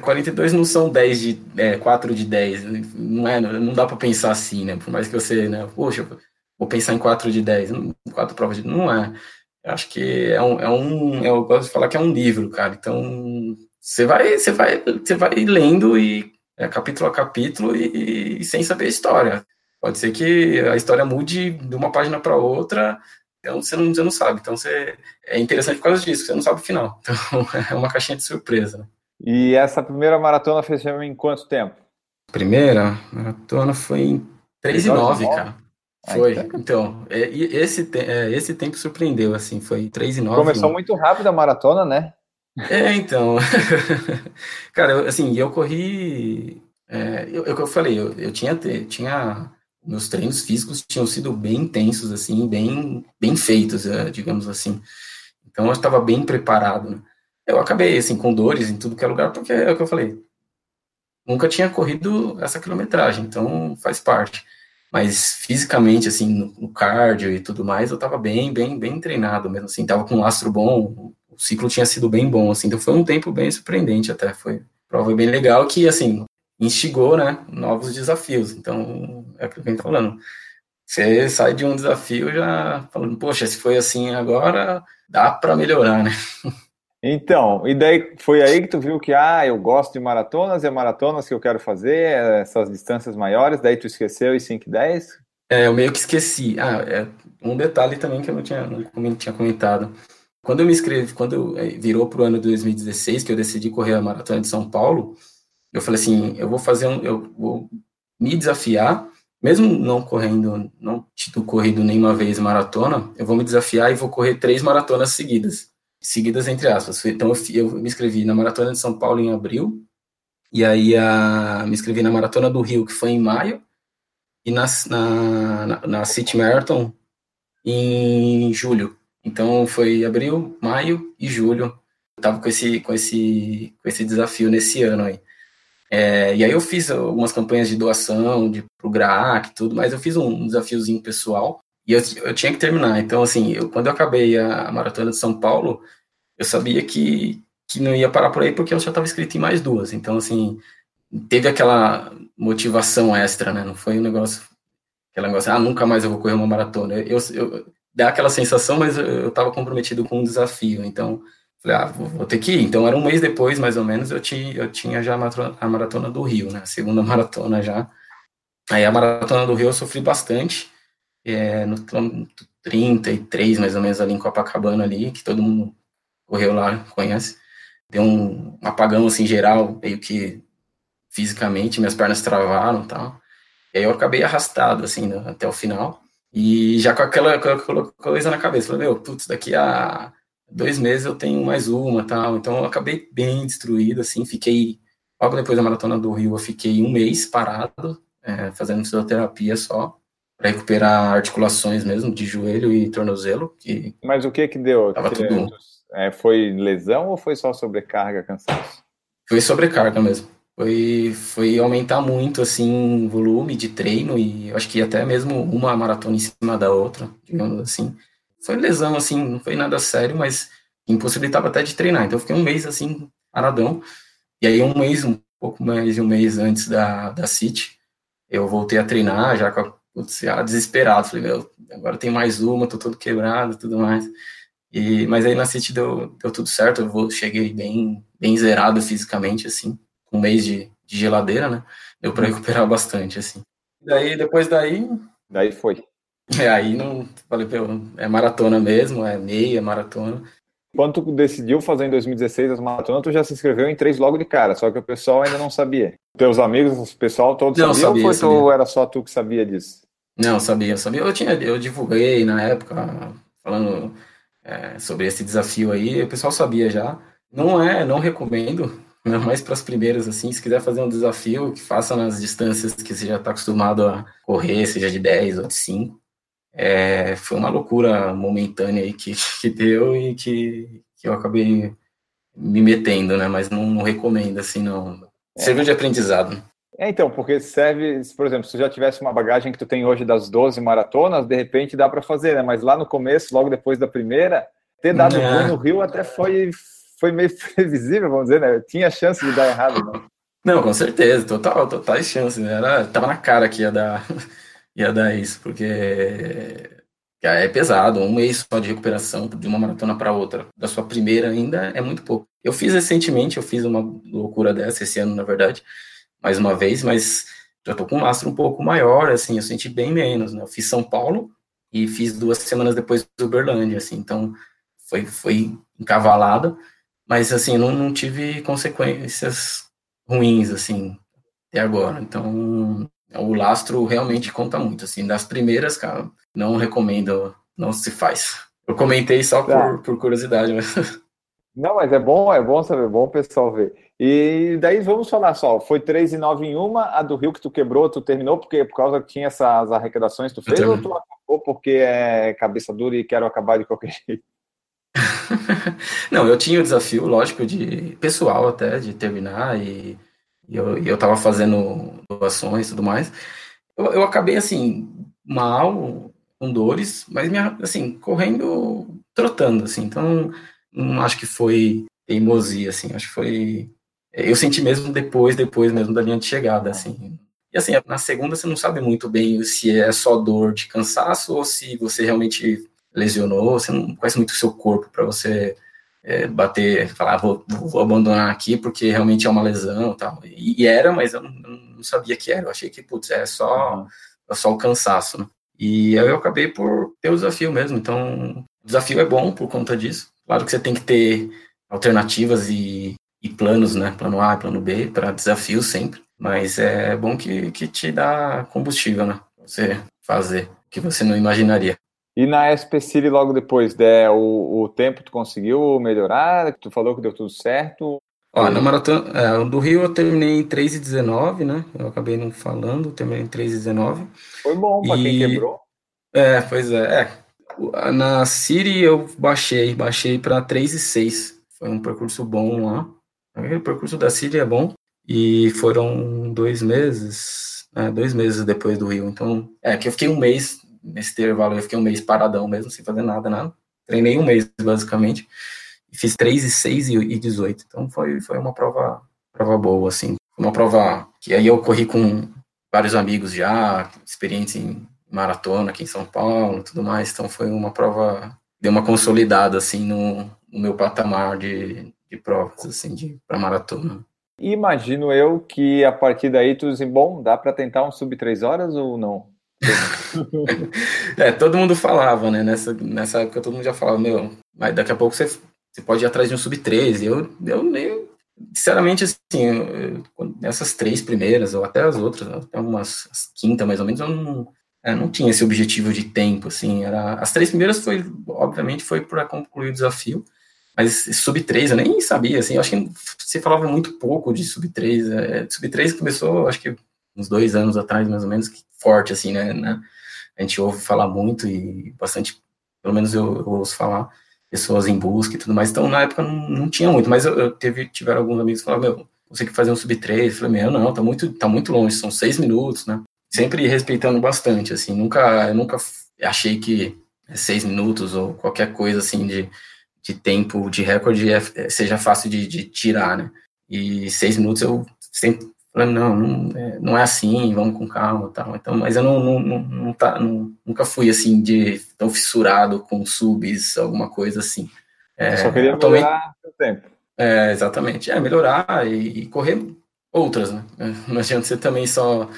42 não são 10 de, é, 4 de 10, não, é, não dá para pensar assim, né? Por mais que você, né, poxa, vou pensar em 4 de 10, 4 provas de, não é. Acho que é um, é um, eu gosto de falar que é um livro, cara. Então, você vai, você vai, você vai lendo e é, capítulo a capítulo e, e, sem saber a história. Pode ser que a história mude de uma página para outra, então você não, você não sabe. Então, você, é interessante por causa disso, você não sabe o final. Então, é uma caixinha de surpresa. Né? E essa primeira maratona fez em quanto tempo? Primeira maratona foi em 3 e 9, cara. Foi, então, é, esse, é, esse tempo surpreendeu, assim, foi 3 e 9. Começou muito rápido a maratona, né? É, então, cara, assim, eu corri, é, eu, eu, eu falei, eu, eu tinha, tinha, meus treinos físicos tinham sido bem intensos, assim, bem, bem feitos, é, digamos assim, então eu estava bem preparado, né? Eu acabei, assim, com dores em tudo que é lugar, porque é o que eu falei, nunca tinha corrido essa quilometragem, então faz parte mas fisicamente, assim, no, no, cardio e tudo mais, eu tava bem, bem, bem treinado mesmo, assim, tava com um astro bom, o ciclo tinha sido bem bom, assim, então foi um tempo bem surpreendente até, foi prova bem legal que, assim, instigou, né, novos desafios, então, é o que a gente falando, você sai de um desafio já falando, poxa, se foi assim agora, dá para melhorar, né? Então, e daí foi aí que tu viu que, ah, eu gosto de maratonas, é maratonas que eu quero fazer, essas distâncias maiores, daí tu esqueceu e 5 e 10? É, eu meio que esqueci. Ah, é um detalhe também que eu não tinha, não tinha comentado. Quando eu me inscrevi, quando é, virou para o ano de 2016, que eu decidi correr a maratona de São Paulo, eu falei assim, eu vou fazer um, eu vou me desafiar, mesmo não correndo, não tido corrido nenhuma vez maratona, eu vou me desafiar e vou correr três maratonas seguidas seguidas entre aspas. Então eu, eu, me inscrevi na Maratona de São Paulo em abril, e aí a, me inscrevi na Maratona do Rio, que foi em maio, e na, na, na, na City Marathon em julho. Então foi abril, maio e julho. Eu tava com esse, com esse, com esse desafio nesse ano aí. É, e aí eu fiz algumas campanhas de doação de, pro GRAAC e tudo, mas eu fiz um desafiozinho pessoal E eu, eu tinha que terminar. Então, assim, eu, quando eu acabei a maratona de São Paulo, eu sabia que, que não ia parar por aí porque eu já estava inscrito em mais duas. Então, assim, teve aquela motivação extra, né? Não foi um negócio, aquele negócio, ah, nunca mais eu vou correr uma maratona. Eu, eu dá aquela sensação, mas eu estava comprometido com um desafio. Então, falei, ah, vou, vou, ter que ir. Então, era um mês depois, mais ou menos, eu tinha, eu tinha já a maratona, do Rio, né? A segunda maratona já. Aí a maratona do Rio eu sofri bastante é, no quilômetro 33, mais ou menos, ali em Copacabana, ali, que todo mundo correu lá, conhece. Deu um apagão, assim, geral, meio que fisicamente, minhas pernas travaram e tal. E aí eu acabei arrastado, assim, né, até o final. E já com aquela, aquela coisa na cabeça, falei, meu, putz, daqui a dois meses eu tenho mais uma tal. Então eu acabei bem destruído, assim, fiquei, logo depois da maratona do Rio, eu fiquei um mês parado, é, fazendo fisioterapia só para recuperar articulações mesmo de joelho e tornozelo. Que Mas o que que deu? Tava que tudo. É, foi lesão ou foi só sobrecarga, cansaço? Foi sobrecarga mesmo. Foi, foi aumentar muito assim o volume de treino e acho que até mesmo uma maratona em cima da outra, digamos assim. Foi lesão assim, não foi nada sério, mas impossibilitava até de treinar. Então eu fiquei um mês assim paradão. E aí um mês, um pouco mais de um mês antes da da City, eu voltei a treinar já com a já desesperado. Falei, meu, agora tem mais uma, tô todo quebrado tudo mais. E, mas aí na City deu, deu tudo certo, eu vou, cheguei bem, bem zerado fisicamente, assim, com um mês de, de geladeira, né? Deu para recuperar bastante, assim. Daí, depois daí... Daí foi. É, aí não... Falei, é maratona mesmo, é meia maratona. Quando tu decidiu fazer em 2016 as maratonas, tu já se inscreveu em três logo de cara, só que o pessoal ainda não sabia. Teus amigos, o pessoal todos Não, sabiam sabia, ou foi tu, sabia. era só tu que sabia disso? Não, sabia, eu sabia. Eu tinha, eu divulguei na época, falando é, sobre esse desafio aí, o pessoal sabia já. Não é, não recomendo, não mais para as primeiras, assim, se quiser fazer um desafio, que faça nas distâncias que você já está acostumado a correr, seja de 10 ou de 5. É, foi uma loucura momentânea aí que, que deu e que, que eu acabei me metendo, né? Mas não, não recomendo, assim, não. Serviu de aprendizado. É, então, porque serve, se, por exemplo, se tu já tivesse uma bagagem que tu tem hoje das 12 maratonas, de repente dá para fazer, né? Mas lá no começo, logo depois da primeira, ter dado É. ruim no Rio até foi, foi meio previsível, vamos dizer, né? Tinha chance de dar errado, né? Não, com certeza, total, totais chances. né? Era, tava na cara que ia dar, ia dar isso, porque é pesado, um mês só de recuperação de uma maratona para outra, da sua primeira ainda é muito pouco. Eu fiz recentemente, eu fiz uma loucura dessa esse ano, na verdade, mais uma vez, mas já tô com um lastro um pouco maior, assim, eu senti bem menos, né? Eu fiz São Paulo e fiz duas semanas depois do Uberlândia, assim, então foi, foi encavalado, mas assim, não, não tive consequências ruins, assim, até agora. Então, o lastro realmente conta muito, assim, das primeiras, cara, não recomendo, não se faz. Eu comentei só por, por curiosidade, mas... Não, mas é bom, é bom saber, é bom o pessoal ver. E daí vamos falar só, foi 3 e 9 em uma, a do Rio que tu quebrou, tu terminou porque por causa que tinha essas arrecadações tu fez, ou tu acabou porque é cabeça dura e quero acabar de qualquer jeito? Não, eu tinha o desafio, lógico, de pessoal até, de terminar, e, e eu, e eu tava fazendo doações e tudo mais. Eu, eu acabei, assim, mal, com dores, mas, minha, assim, correndo, trotando, assim, então não acho que foi teimosia, assim, acho que foi... Eu senti mesmo depois, depois mesmo da linha de chegada, assim. E assim, na segunda você não sabe muito bem se é só dor de cansaço ou se você realmente lesionou, você não conhece muito o seu corpo para você é, bater, falar, ah, vou, vou, abandonar aqui porque realmente é uma lesão tal. E, e era, mas eu não, não, sabia que era. Eu achei que, putz, é só, é só o cansaço, né? E aí eu acabei por ter o desafio mesmo. Então, o desafio é bom por conta disso. Claro que você tem que ter alternativas e, e planos, né? Plano A e plano B para desafios sempre. Mas é bom que, que te dá combustível, né? Você fazer o que você não imaginaria. E na SP City logo depois, né, o, o tempo tu conseguiu melhorar? Tu falou que deu tudo certo? Ó, na maratona é, do Rio eu terminei em 3,19, né? Eu acabei não falando, terminei em 3,19. Foi bom para e... quem quebrou. É, pois é. é. Na City eu baixei, baixei para 3,6. Foi um percurso bom lá. O percurso da City é bom. E foram dois meses, é, dois meses depois do Rio. Então, é que eu fiquei um mês nesse intervalo eu fiquei um mês paradão mesmo, sem fazer nada, nada. Treinei um mês, basicamente. Fiz 3 e 6 e 18. Então foi, foi uma prova, prova boa, assim. Uma prova que aí eu corri com vários amigos já, experientes em maratona aqui em São Paulo tudo mais. Então foi uma prova, deu uma consolidada, assim, no, no meu patamar de, de provas, assim, de, para maratona. Imagino eu que a partir daí tu dizem, bom, dá para tentar um sub 3 horas ou não? é, todo mundo falava, né? Nessa, nessa época todo mundo já falava, meu, mas daqui a pouco você, você pode ir atrás de um sub 13. Eu, eu nem, sinceramente, assim, eu, essas três primeiras, ou até as outras, até umas as quinta mais ou menos, eu não, é, não tinha esse objetivo de tempo, assim. Era, as três primeiras foi, obviamente, foi para concluir o desafio. Mas sub 3 eu nem sabia, assim, acho que você falava muito pouco de sub 3. É, sub 3 começou, acho que uns dois anos atrás, mais ou menos, forte, assim, né, né? A gente ouve falar muito e bastante, pelo menos eu, eu ouço falar, pessoas em busca e tudo mais. Então, na época, não, não tinha muito, mas eu, eu teve, tiveram alguns amigos que falaram, meu, você que fazer um sub 3. Eu falei, meu, não, tá muito, tá muito longe, são seis minutos, né? Sempre respeitando bastante, assim, nunca, eu nunca achei que seis minutos ou qualquer coisa, assim, de de tempo de recorde é, é, seja fácil de, de, tirar, né? E seis minutos eu sempre falei, não, não é, não é assim, vamos com calma tal. Então, mas eu não, não, não, não, tá, não, nunca fui assim de tão fissurado com subs, alguma coisa assim. É, só queria atualmente, melhorar o tempo. É, exatamente. É, melhorar e, e, correr outras, né? Não adianta você também só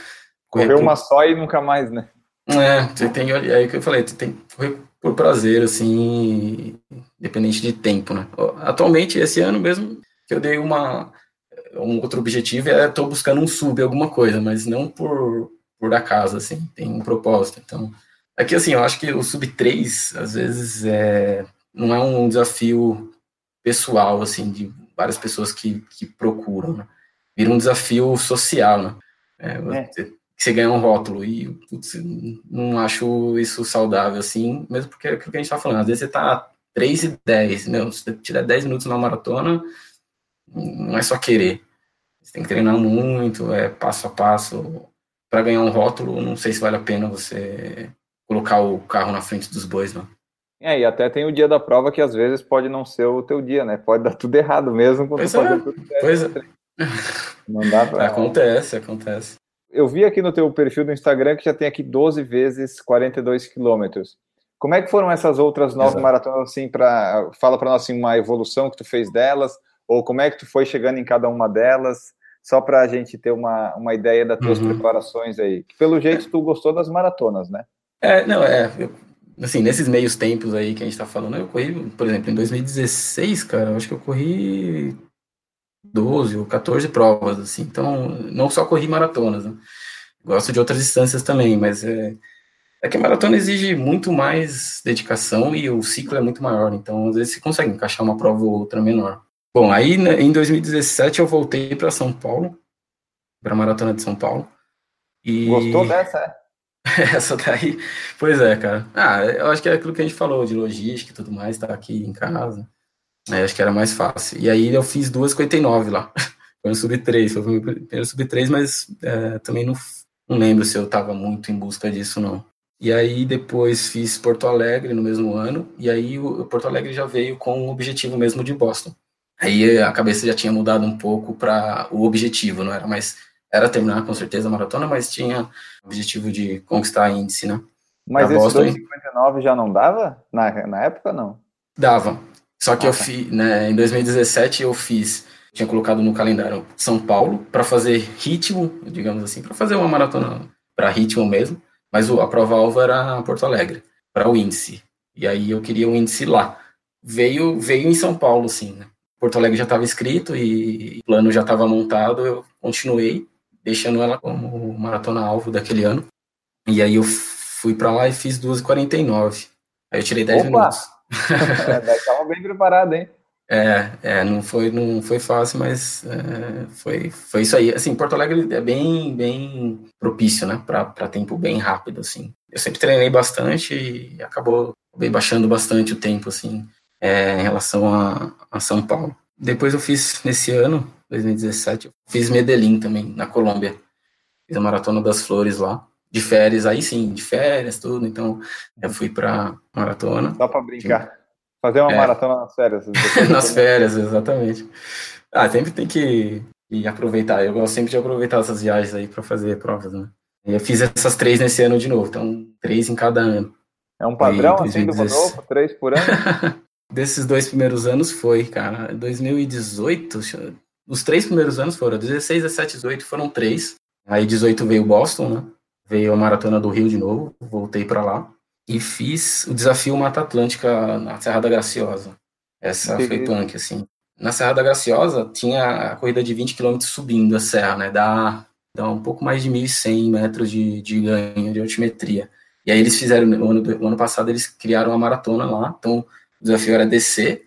correr, uma por... só e nunca mais, né? É, você tem, aí que eu falei, você tem que correr por prazer, assim, independente de tempo, né? Atualmente, esse ano mesmo, que eu dei uma um outro objetivo é estou buscando um sub alguma coisa, mas não por por acaso, assim, tem um propósito. Então, aqui assim, eu acho que o sub 3 às vezes é não é um desafio pessoal assim de várias pessoas que, que procuram, né? Vira um desafio social, né? É, é você ganha um rótulo. E putz, não acho isso saudável, assim, mesmo porque é aquilo que a gente tá falando. Às vezes você tá 3 e 10, meu, se você tiver 10 minutos na maratona, não é só querer. Você tem que treinar muito, é passo a passo. Para ganhar um rótulo, não sei se vale a pena você colocar o carro na frente dos bois, não. É, e até tem o dia da prova que às vezes pode não ser o teu dia, né? Pode dar tudo errado mesmo quando pois é, tudo certo. Pois é. Não dá pra... Acontece, acontece eu vi aqui no teu perfil do Instagram que já tem aqui 12 vezes 42 quilômetros. Como é que foram essas outras nove Exato. maratonas, assim, para fala para nós assim, uma evolução que tu fez delas, ou como é que tu foi chegando em cada uma delas, só para a gente ter uma, uma ideia das tuas uhum. preparações aí. Pelo jeito tu gostou das maratonas, né? É, não, é, eu, assim, nesses meios tempos aí que a gente está falando, eu corri, por exemplo, em 2016, cara, eu acho que eu corri 12 ou 14 provas, assim. Então, não só corri maratonas, né? Gosto de outras distâncias também, mas é, é que a maratona exige muito mais dedicação e o ciclo é muito maior, então às vezes você consegue encaixar uma prova ou outra menor. Bom, aí né, em 2017 eu voltei para São Paulo, para a Maratona de São Paulo. E... Gostou dessa, é? Essa daí, pois é, cara. Ah, eu acho que é aquilo que a gente falou de logística e tudo mais, tá aqui em casa. É, acho que era mais fácil. E aí eu fiz 2,59 lá. Foi no sub 3, foi o primeiro sub 3, mas é, também não, não lembro se eu estava muito em busca disso, não. E aí depois fiz Porto Alegre no mesmo ano, e aí o Porto Alegre já veio com o objetivo mesmo de Boston. Aí a cabeça já tinha mudado um pouco para o objetivo, não era mais era terminar com certeza a maratona, mas tinha o objetivo de conquistar índice, né? Mas esse 2,59 já não dava na, na época, não? Dava, só que eu fiz, né, em 2017 eu fiz, tinha colocado no calendário São Paulo para fazer ritmo, digamos assim, para fazer uma maratona para ritmo mesmo, mas a prova alvo era Porto Alegre, para o índice. E aí eu queria o índice lá. Veio veio em São Paulo, sim, né? Porto Alegre já estava escrito e o plano já estava montado, eu continuei deixando ela como maratona alvo daquele ano. E aí eu fui para lá e fiz 2h49. Aí eu tirei 10 Opa! minutos. Estava bem preparado, hein? É, é, não foi, não foi fácil, mas é, foi, foi isso aí. Assim, Porto Alegre é bem, bem propício, né, para tempo bem rápido, assim. Eu sempre treinei bastante e acabou bem baixando bastante o tempo, assim, é, em relação a, a São Paulo. Depois eu fiz, nesse ano, 2017, eu fiz Medellín também, na Colômbia. Fiz a Maratona das Flores lá. De férias, aí sim, de férias, tudo. Então, eu fui pra maratona. Só pra brincar. Fazer uma é. maratona nas férias. nas férias, exatamente. Ah, sempre tem que, que, aproveitar. Eu gosto sempre de aproveitar essas viagens aí para fazer provas, né? Eu fiz essas três nesse ano de novo, então três em cada ano. É um padrão assim do Rodolfo? Três por ano? Desses dois primeiros anos foi, cara. 2018, os três primeiros anos foram 16, 17, 18 foram três. Aí 18 veio Boston, né? Veio a Maratona do Rio de novo, voltei para lá. E fiz o desafio Mata Atlântica na Serra da Graciosa. Essa que foi punk, assim. Na Serra da Graciosa tinha a corrida de 20 km subindo a serra, né? Dá, dá um pouco mais de 1.100 metros de, de ganho de altimetria. E aí eles fizeram, no ano, no ano passado, eles criaram uma maratona lá. Então, o desafio era descer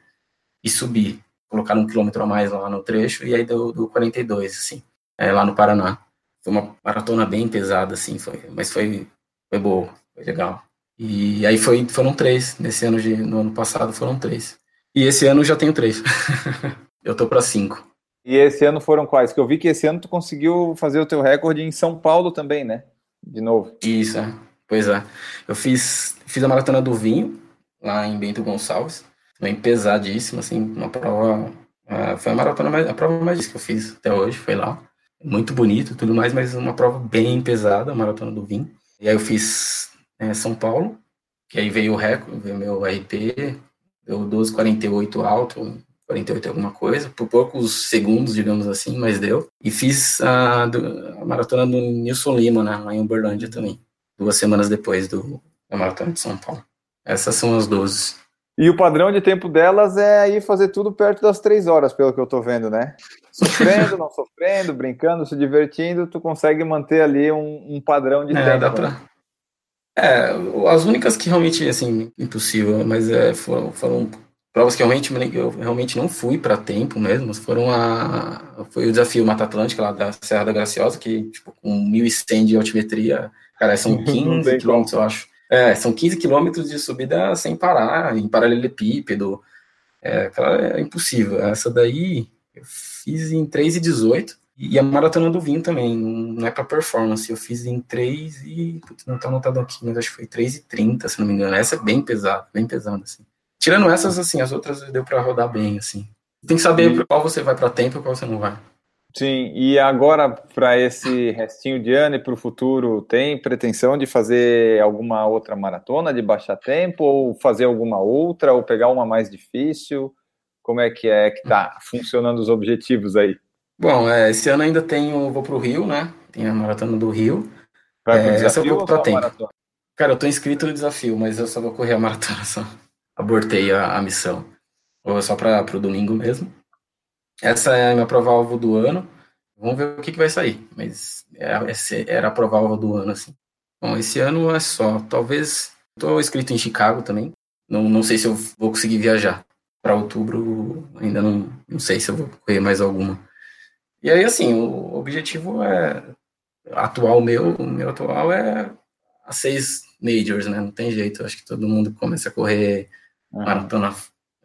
e subir. Colocaram um quilômetro a mais lá no trecho, e aí deu, deu 42, assim, é, lá no Paraná. Foi uma maratona bem pesada, assim, foi, mas foi, foi boa, foi legal. E aí foi, foram três, nesse ano de, no ano passado foram três. E esse ano já tenho três. eu tô para cinco. E esse ano foram quais? Que eu vi que esse ano tu conseguiu fazer o teu recorde em São Paulo também, né? De novo. Isso, é. Pois é. Eu fiz, fiz a maratona do vinho, lá em Bento Gonçalves. Também pesadíssima, assim, uma prova. Uh, foi a maratona mais, a prova mais que eu fiz até hoje, foi lá. Muito bonito tudo mais, mas uma prova bem pesada, a maratona do vinho. E aí eu fiz é, São Paulo, que aí veio o recorde, veio meu RP, deu 12,48 alto, 48 alguma coisa, por poucos segundos, digamos assim, mas deu. E fiz a, a maratona do Nilson Lima, né, lá em Uberlândia também duas semanas depois do, da Maratona de São Paulo. Essas são as 12. E o padrão de tempo delas é aí fazer tudo perto das três horas, pelo que eu tô vendo, né? Sofrendo, não sofrendo, brincando, se divertindo, tu consegue manter ali um, um padrão de é, tempo. Dá pra... Né? É, as únicas que realmente, assim, impossível, mas é, foram, foram provas que realmente eu realmente não fui para tempo mesmo, foram a foi o desafio Mata Atlântica lá da Serra da Graciosa, que tipo com 1100 de altimetria Cara, são 15 quilômetros, eu acho. É, são 15 quilômetros de subida sem parar, em paralelepípedo. É, é impossível. Essa daí eu fiz em 3 e 18. E a maratona do vinho também, não é para performance. Eu fiz em 3 e. Putz, não tá anotado aqui, mas acho que foi 3 e 30, se não me engano. Essa é bem pesada, bem pesada, assim. Tirando essas, assim, as outras deu para rodar bem, assim. Tem que saber qual você vai para tempo e qual você não vai. Sim, e agora para esse restinho de ano e para o futuro, tem pretensão de fazer alguma outra maratona, de baixar tempo, ou fazer alguma outra, ou pegar uma mais difícil? Como é que é que tá funcionando os objetivos aí? Bom, é, esse ano ainda tenho, vou para o Rio, né? Tem a maratona do Rio. Vai pro é, desafio eu vou tempo. Maratona? Cara, eu tô inscrito no desafio, mas eu só vou correr a maratona, só abortei a, a missão. Ou só para o domingo mesmo. Essa é a minha prova-alvo do ano. Vamos ver o que, que vai sair. Mas é, era a prova-alvo do ano, assim. Bom, esse ano é só. Talvez. Estou inscrito em Chicago também. Não, não sei se eu vou conseguir viajar. Para outubro, ainda não, não sei se eu vou correr mais alguma. E aí, assim, o objetivo é. Atual meu, o meu atual é as seis majors, né? Não tem jeito. Acho que todo mundo começa a correr maratona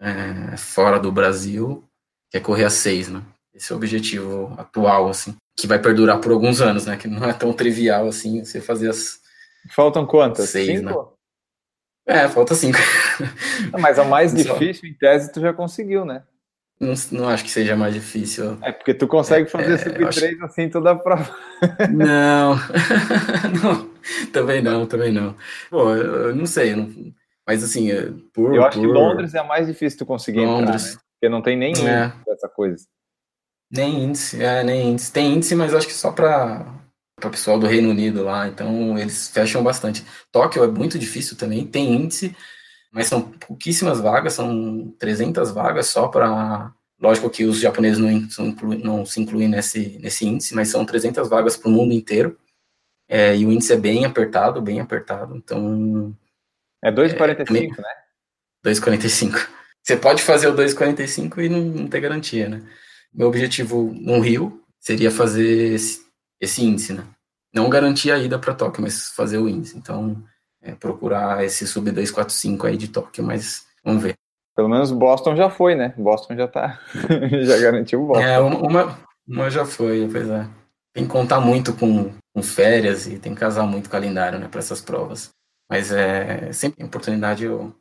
é, fora do Brasil que é correr a seis, né? Esse é o objetivo atual, assim, que vai perdurar por alguns anos, né? Que não é tão trivial assim você fazer as. Faltam quantas? Seis, cinco? né? É, falta cinco. mas a mais difícil, em tese, tu já conseguiu, né? Não, não acho que seja mais difícil. É porque tu consegue fazer é, sub 3 acho... assim toda a prova. Não. não, também não, também não. Pô, eu, eu não sei, eu não... mas assim, por. Eu acho por... que Londres é a mais difícil tu conseguir Londres. entrar, né? Porque não tem nem é. essa coisa. Nem índice, é, nem índice. Tem índice, mas acho que só para o pessoal do Reino Unido lá, então eles fecham bastante. Tóquio é muito difícil também, tem índice, mas são pouquíssimas vagas, são 300 vagas só para. Lógico que os japoneses não, não, se incluem nesse, nesse índice, mas são 300 vagas para o mundo inteiro. É, e o índice é bem apertado, bem apertado, então. É 2,45, é, né? 2,45. Você pode fazer o 2,45 e não, não, ter garantia, né? Meu objetivo no Rio seria fazer esse, esse índice, né? Não garantir a ida para Tóquio, mas fazer o índice. Então, é, procurar esse sub 245 aí de Tóquio, mas vamos ver. Pelo menos Boston já foi, né? Boston já tá, já garantiu o Boston. É, uma, uma já foi, pois é. tem que contar muito com, com férias e tem que casar muito o calendário, né, para essas provas. Mas é sempre oportunidade eu,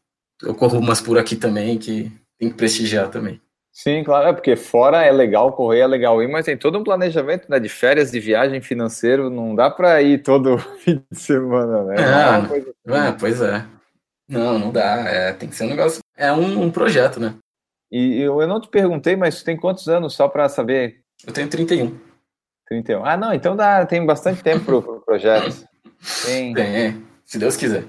eu corro umas por aqui também que tem que prestigiar também. Sim, claro, é porque fora é legal correr, é legal ir, mas tem todo um planejamento né, de férias, de viagem financeiro, não dá para ir todo fim de semana, né? É, é, é, pois é. Não, não dá, é, tem que ser um negócio, é um, um projeto, né? E eu, eu não te perguntei, mas tu tem quantos anos, só para saber? Eu tenho 31. 31. Ah, não, então dá, tem bastante tempo pro, pro projeto. Tem. tem, se Deus quiser.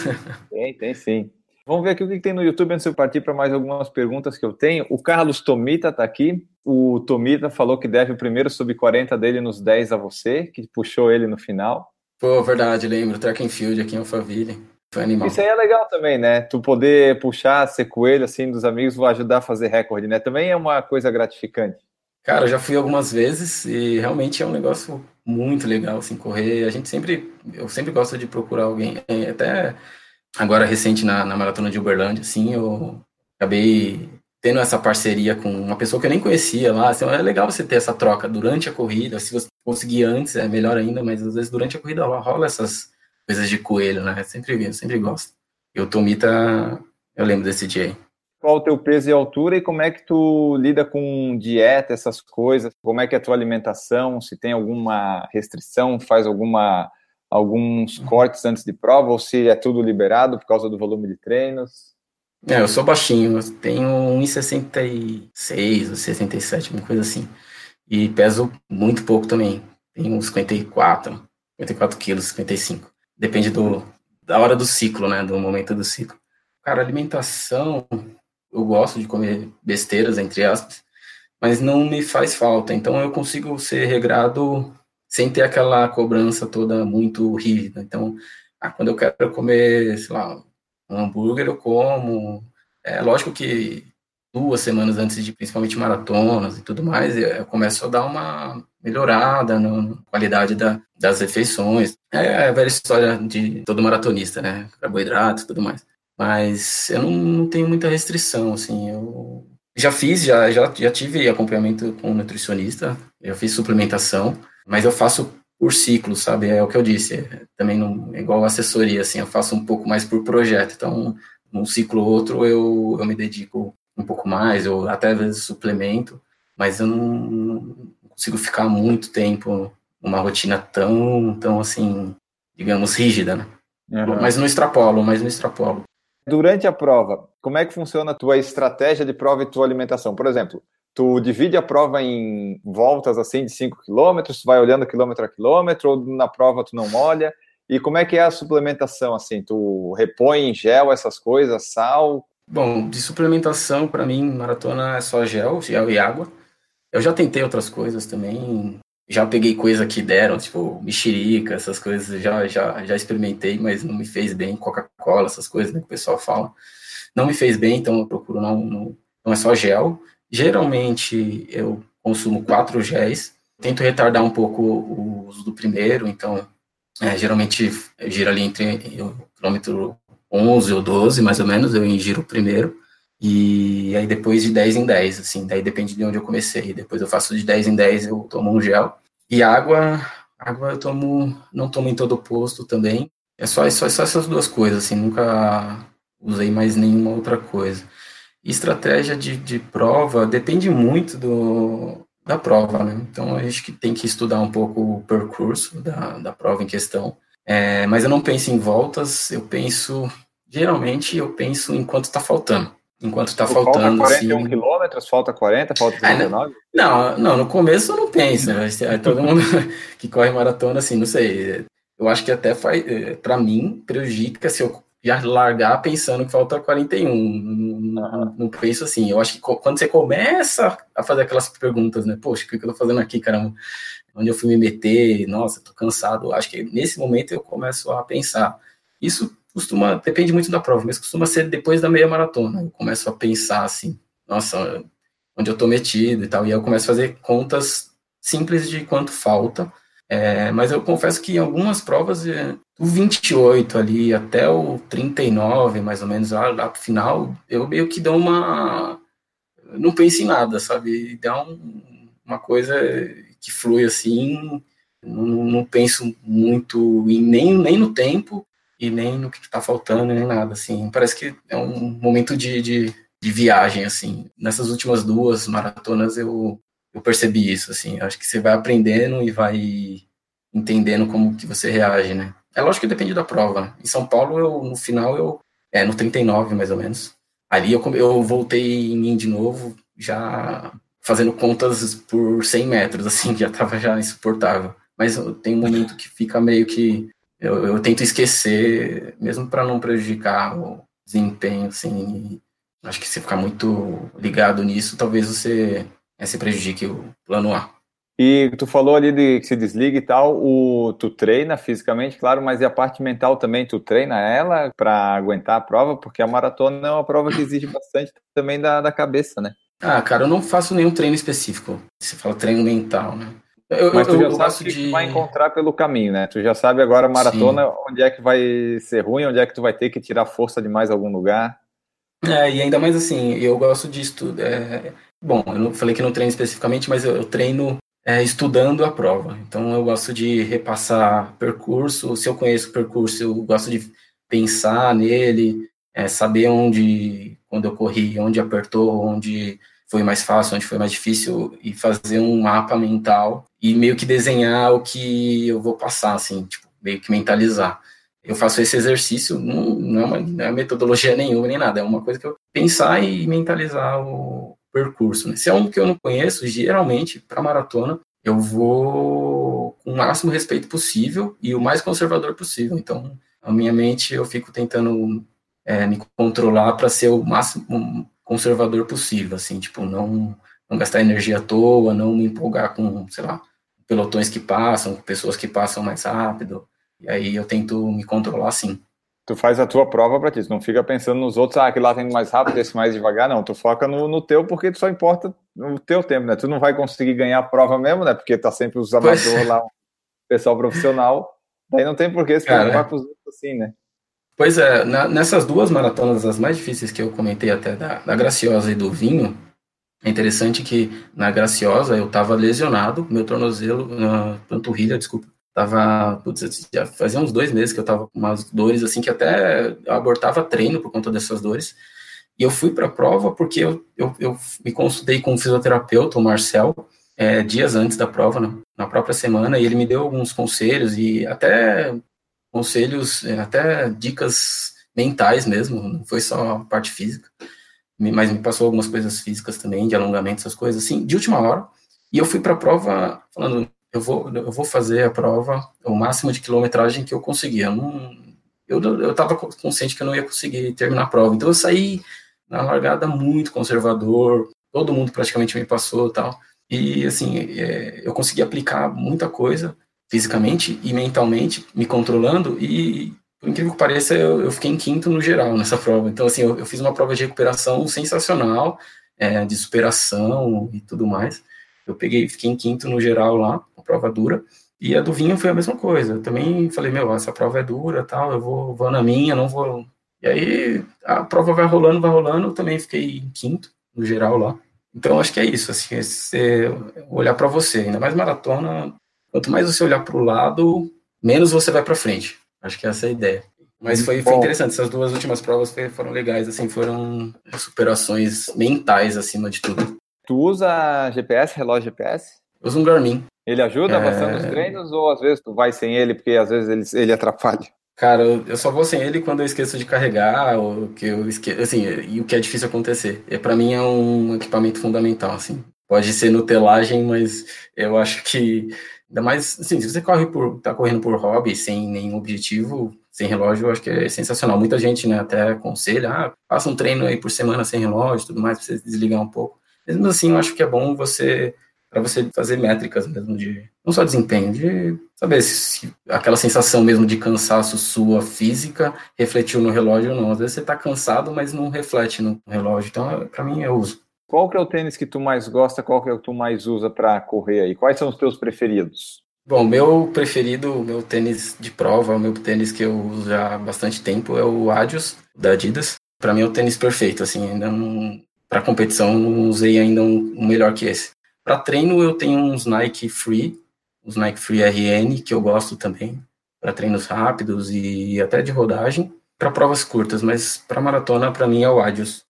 Tem, tem sim. Vamos ver aqui o que tem no YouTube antes de eu partir para mais algumas perguntas que eu tenho. O Carlos Tomita está aqui. O Tomita falou que deve o primeiro sub-40 dele nos 10 a você, que puxou ele no final. Pô, verdade, lembro. Track and Field aqui em Alphaville. Foi animal. Isso aí é legal também, né? Tu poder puxar, ser coelho, assim, dos amigos, vai ajudar a fazer recorde, né? Também é uma coisa gratificante. Cara, eu já fui algumas vezes e realmente é um negócio muito legal, assim, correr. A gente sempre, eu sempre gosto de procurar alguém, é, até agora recente na, na maratona de Uberlândia, assim, eu acabei tendo essa parceria com uma pessoa que eu nem conhecia lá. Assim, é legal você ter essa troca durante a corrida. Se você conseguir antes, é melhor ainda, mas às vezes durante a corrida rola essas coisas de coelho, né? Sempre, eu sempre gosto. E o Tomita, eu lembro desse dia aí. Qual o teu peso e altura e como é que tu lida com dieta, essas coisas? Como é que é a tua alimentação? Se tem alguma restrição, faz alguma alguns cortes antes de prova ou se é tudo liberado por causa do volume de treinos? É, eu sou baixinho, eu tenho 1,66 ou 67, uma coisa assim. E peso muito pouco também. Tenho uns 54, 54 quilos, 55. Depende do, da hora do ciclo, né? Do momento do ciclo. Cara, alimentação, eu gosto de comer besteiras, entre aspas, mas não me faz falta. Então eu consigo ser regrado sem ter aquela cobrança toda muito rígida. Então, ah, quando eu quero comer, sei lá, um hambúrguer, eu como. É lógico que duas semanas antes de principalmente maratonas e tudo mais, eu começo a dar uma melhorada na qualidade da, das refeições. É a velha história de todo maratonista, né? Carboidratos e tudo mais. Mas eu não, não, tenho muita restrição, assim, eu já fiz, já, já, já tive acompanhamento com um nutricionista, já fiz suplementação, mas eu faço por ciclo, sabe? É o que eu disse. É, também não é igual assessoria, assim, eu faço um pouco mais por projeto. Então, num ciclo ou outro, eu, eu me dedico um pouco mais, eu até às vezes suplemento, mas eu não, não consigo ficar muito tempo numa rotina tão, tão assim, digamos, rígida, né? Uhum. Mas não extrapolo, mas não extrapolo. Durante a prova, como é que funciona a tua estratégia de prova e tua alimentação? Por exemplo, tu divide a prova em voltas assim de 5 km, tu vai olhando quilômetro a quilômetro, ou na prova tu não olha? E como é que é a suplementação assim? Tu repõe em gel essas coisas, sal? Bom, de suplementação para mim maratona é só gel, gel e água. Eu já tentei outras coisas também, já peguei coisa que deram, tipo mexerica, essas coisas, já já já experimentei, mas não me fez bem, Coca-Cola, essas coisas né, que o pessoal fala. Não me fez bem, então eu procuro não, não, não é só gel. Geralmente eu consumo quatro géis, tento retardar um pouco o uso do primeiro, então é, geralmente giro ali entre o quilômetro 11 ou 12, mais ou menos, eu ingiro o primeiro, e aí depois de 10 em 10, assim, daí depende de onde eu comecei, depois eu faço de 10 em 10, eu tomo um gel, e água, água eu tomo, não tomo em todo posto também, é só, é só, é só essas duas coisas, assim, nunca usei mais nenhuma outra coisa. Estratégia de, de prova depende muito do, da prova, né? Então a gente tem que estudar um pouco o percurso da, da prova em questão. É, mas eu não penso em voltas, eu penso, geralmente eu penso em quanto está faltando. Enquanto está faltando. Falta 41 assim, quilômetros, falta 40, falta 39? não, não, no começo eu não penso, né? Todo mundo que corre maratona, assim, não sei. Eu acho que até faz, é, para mim, prejudica se eu já largar pensando que falta 41. Não, não penso assim. Eu acho que quando você começa a fazer aquelas perguntas, né? Poxa, o que eu tô fazendo aqui, caramba? Onde eu fui me meter? Nossa, tô cansado. Eu acho que nesse momento eu começo a pensar. Isso costuma, depende muito da prova, mas costuma ser depois da meia maratona. Eu começo a pensar assim, nossa, onde eu tô metido e tal. E aí eu começo a fazer contas simples de quanto falta é, mas eu confesso que em algumas provas, é, do 28 ali até o 39, mais ou menos, lá, lá pro final, eu meio que dou uma. Não penso em nada, sabe? Dá um, uma coisa que flui assim, não, não penso muito em, nem, nem no tempo e nem no que está faltando, nem nada, assim, parece que é um momento de, de, de viagem, assim, nessas últimas duas maratonas eu, eu percebi isso, assim, acho que você vai aprendendo e vai entendendo como que você reage, né, é lógico que depende da prova, em São Paulo, eu, no final, eu, é, no 39, mais ou menos, ali eu, eu voltei em mim de novo, já fazendo contas por 100 metros, assim, já estava já insuportável. Mas tem um momento que fica meio que eu, eu tento esquecer, mesmo para não prejudicar o desempenho, assim. Acho que se ficar muito ligado nisso, talvez você é, se prejudique o plano A. E tu falou ali de que se desliga e tal, o, tu treina fisicamente, claro, mas e a parte mental também, tu treina ela para aguentar a prova? Porque a maratona é uma prova que exige bastante também da, da cabeça, né? Ah, cara, eu não faço nenhum treino específico. Você fala treino mental, né? Eu, Mas tu já eu sabe o que de... tu vai encontrar pelo caminho, né? Tu já sabe agora maratona Sim. onde é que vai ser ruim, onde é que tu vai ter que tirar força de mais algum lugar. É, e ainda mais assim, eu gosto disso. É... Bom, eu não falei que não treino especificamente, mas eu, eu treino é, estudando a prova. Então eu gosto de repassar percurso. Se eu conheço o percurso, eu gosto de pensar nele, é, saber onde, quando eu corri, onde apertou, onde foi mais fácil, onde foi mais difícil, e fazer um mapa mental e meio que desenhar o que eu vou passar, assim, tipo, meio que mentalizar. Eu faço esse exercício, não, não, é, uma, não é metodologia nenhuma nem nada, é uma coisa que eu pensar e mentalizar o percurso. Né? Se é um que eu não conheço, geralmente, para maratona, eu vou com o máximo respeito possível e o mais conservador possível. Então, a minha mente, eu fico tentando é, me controlar para ser o máximo conservador possível, assim, tipo, não, não gastar energia à toa, não me empolgar com, sei lá, pelotões que passam, com pessoas que passam mais rápido, e aí eu tento me controlar assim. Tu faz a tua prova para ti, tu não fica pensando nos outros, ah, que lá tem mais rápido, esse mais devagar, não, tu foca no, no teu porque tu só importa no teu tempo, né, tu não vai conseguir ganhar a prova mesmo, né, porque tá sempre os amadores é. lá, o pessoal profissional, daí não tem porquê se preocupar com os outros assim, né. Pois é, na, nessas duas maratonas, as mais difíceis que eu comentei até, da, da Graciosa e do Vinho, é interessante que na Graciosa eu estava lesionado, meu tornozelo, uh, panturrilha, desculpa, tava, putz, já fazia uns dois meses que eu tava com umas dores assim que até abortava treino por conta dessas dores. E eu fui para a prova porque eu, eu, eu, me consultei com o fisioterapeuta, o Marcel, é, dias antes da prova, né, na própria semana, e ele me deu alguns conselhos e até conselhos, é, até dicas mentais mesmo, não foi só a parte física, mas me passou algumas coisas físicas também, de alongamento, essas coisas assim, de última hora. E eu fui para a prova falando, eu vou, eu vou fazer a prova o máximo de quilometragem que eu conseguir. Eu não, eu estava consciente que eu não ia conseguir terminar a prova, então eu saí na largada muito conservador, todo mundo praticamente me passou tal. E assim, é, eu consegui aplicar muita coisa fisicamente e mentalmente, me controlando, e por incrível que pareça, eu, eu fiquei em quinto no geral nessa prova. Então, assim, eu, eu fiz uma prova de recuperação sensacional, é, de superação e tudo mais. Eu peguei, fiquei em quinto no geral lá, uma prova dura, e a do vinho foi a mesma coisa. Eu também falei, meu, essa prova é dura, tal, eu vou, vou na minha, não vou... E aí, a prova vai rolando, vai rolando, eu também fiquei em quinto no geral lá. Então, acho que é isso, assim, é olhar para você, ainda mais maratona, Quanto mais você olhar para o lado, menos você vai para frente. Acho que essa é a ideia. Mas foi, foi interessante, essas duas últimas provas foram legais, assim, foram superações mentais acima de tudo. Tu usa GPS, relógio GPS? Eu uso um Garmin. Ele ajuda é... bastante nos treinos ou às vezes tu vai sem ele porque às vezes ele, ele atrapalha? Cara, eu, só vou sem ele quando eu esqueço de carregar ou que eu esqueço, assim, e o que é difícil acontecer. E para mim é um equipamento fundamental, assim. Pode ser nutelagem, mas eu acho que Ainda mais, assim, se você corre por, tá correndo por hobby, sem nenhum objetivo, sem relógio, eu acho que é sensacional. Muita gente, né, até aconselha, ah, faça um treino aí por semana sem relógio, tudo mais, pra você desligar um pouco. Mesmo assim, eu acho que é bom você, para você fazer métricas mesmo de, não só desempenho, de saber se, aquela sensação mesmo de cansaço sua física refletiu no relógio ou não. Às vezes você tá cansado, mas não reflete no relógio. Então, para mim, eu uso. Qual que é o tênis que tu mais gosta? Qual que é o que tu mais usa para correr aí? Quais são os teus preferidos? Bom, meu preferido, meu tênis de prova, o meu tênis que eu uso já há bastante tempo é o Adios da Adidas. Para mim é o tênis perfeito, assim, ainda não para competição usei ainda um, um, melhor que esse. Para treino, eu tenho uns Nike Free, os Nike Free RN, que eu gosto também, para treinos rápidos e até de rodagem, para provas curtas, mas para maratona, para mim, é o Adios.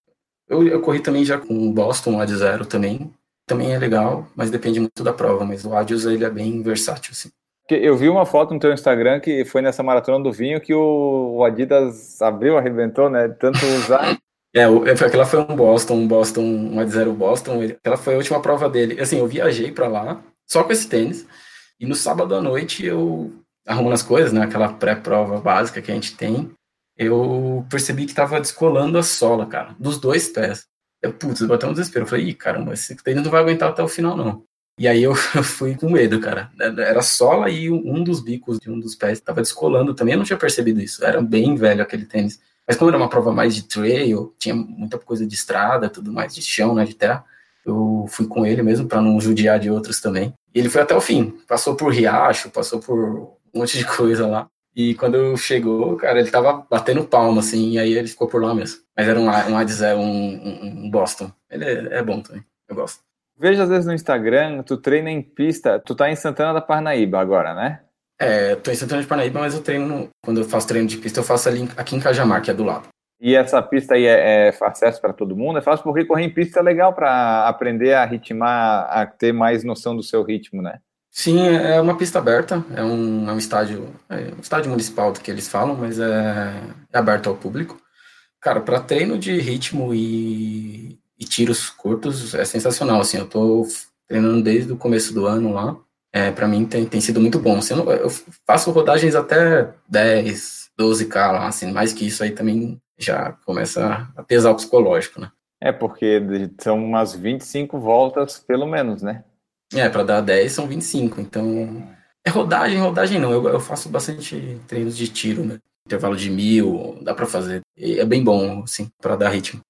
Eu, eu, corri também já com o Boston, Ad Zero também, também é legal, mas depende muito da prova, mas o Adios, ele é bem versátil, assim. Eu vi uma foto no teu Instagram que foi nessa maratona do vinho que o Adidas abriu, arrebentou, né? Tanto usar. É, aquela foi um Boston, um Boston, um Ad Zero Boston. Aquela foi a última prova dele. Assim, eu viajei para lá só com esse tênis. E no sábado à noite eu arrumando as coisas, né? Aquela pré-prova básica que a gente tem. Eu percebi que tava descolando a sola, cara, dos dois pés. Eu, putz, eu bateu um desespero. Eu falei, ih, caramba, esse tênis não vai aguentar até o final, não. E aí eu, fui com medo, cara. Era sola e um dos bicos de um dos pés estava descolando também. Eu não tinha percebido isso. Era bem velho aquele tênis. Mas como era uma prova mais de trail, tinha muita coisa de estrada, tudo mais de chão, né, de terra. Eu fui com ele mesmo para não judiar de outros também. E ele foi até o fim. Passou por riacho, passou por um monte de coisa lá. E quando chegou, cara, ele tava batendo palma, assim, e aí ele ficou por lá mesmo. Mas era um, um um, um, um Boston. Ele é, é bom também, eu gosto. Vejo às vezes no Instagram, tu treina em pista, tu tá em Santana da Parnaíba agora, né? É, tô em Santana de Parnaíba, mas eu treino, quando eu faço treino de pista, eu faço ali aqui em Cajamar, que é do lado. E essa pista aí é, é acesso para todo mundo? É fácil porque correr em pista é legal para aprender a ritmar, a ter mais noção do seu ritmo, né? Sim, é uma pista aberta, é um, é um estádio, é um estádio municipal do que eles falam, mas é, é aberto ao público. Cara, para treino de ritmo e e tiros curtos é sensacional, assim, eu tô treinando desde o começo do ano lá, é, para mim tem, tem sido muito bom, eu, eu, faço rodagens até 10, 12k lá, assim, mais que isso aí também já começa a pesar o psicológico, né. É, porque são umas 25 voltas, pelo menos, né? É, para dar 10 são 25, então... É rodagem, rodagem não, eu, eu faço bastante treinos de tiro, né? Intervalo de mil, dá para fazer. E é bem bom, assim, para dar ritmo.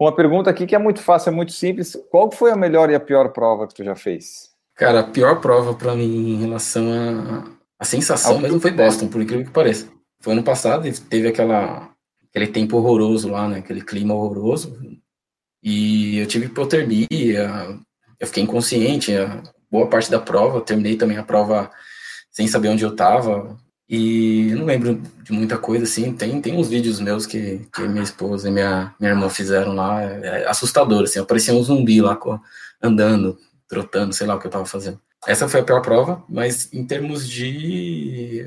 Uma pergunta aqui que é muito fácil, é muito simples. Qual foi a melhor e a pior prova que tu já fez? Cara, a pior prova para mim em relação a, a sensação Ao mesmo foi Boston, por incrível que pareça. Foi ano passado e teve aquela, aquele tempo horroroso lá, né? Aquele clima horroroso. E eu tive hipotermia, eu fiquei inconsciente a boa parte da prova. Terminei também a prova sem saber onde eu estava. E eu não lembro de muita coisa, assim. Tem, tem uns vídeos meus que, que minha esposa e minha, minha irmã fizeram lá. É assustador, assim. Eu parecia um zumbi lá, andando, trotando, sei lá o que eu tava fazendo. Essa foi a pior prova, mas em termos de.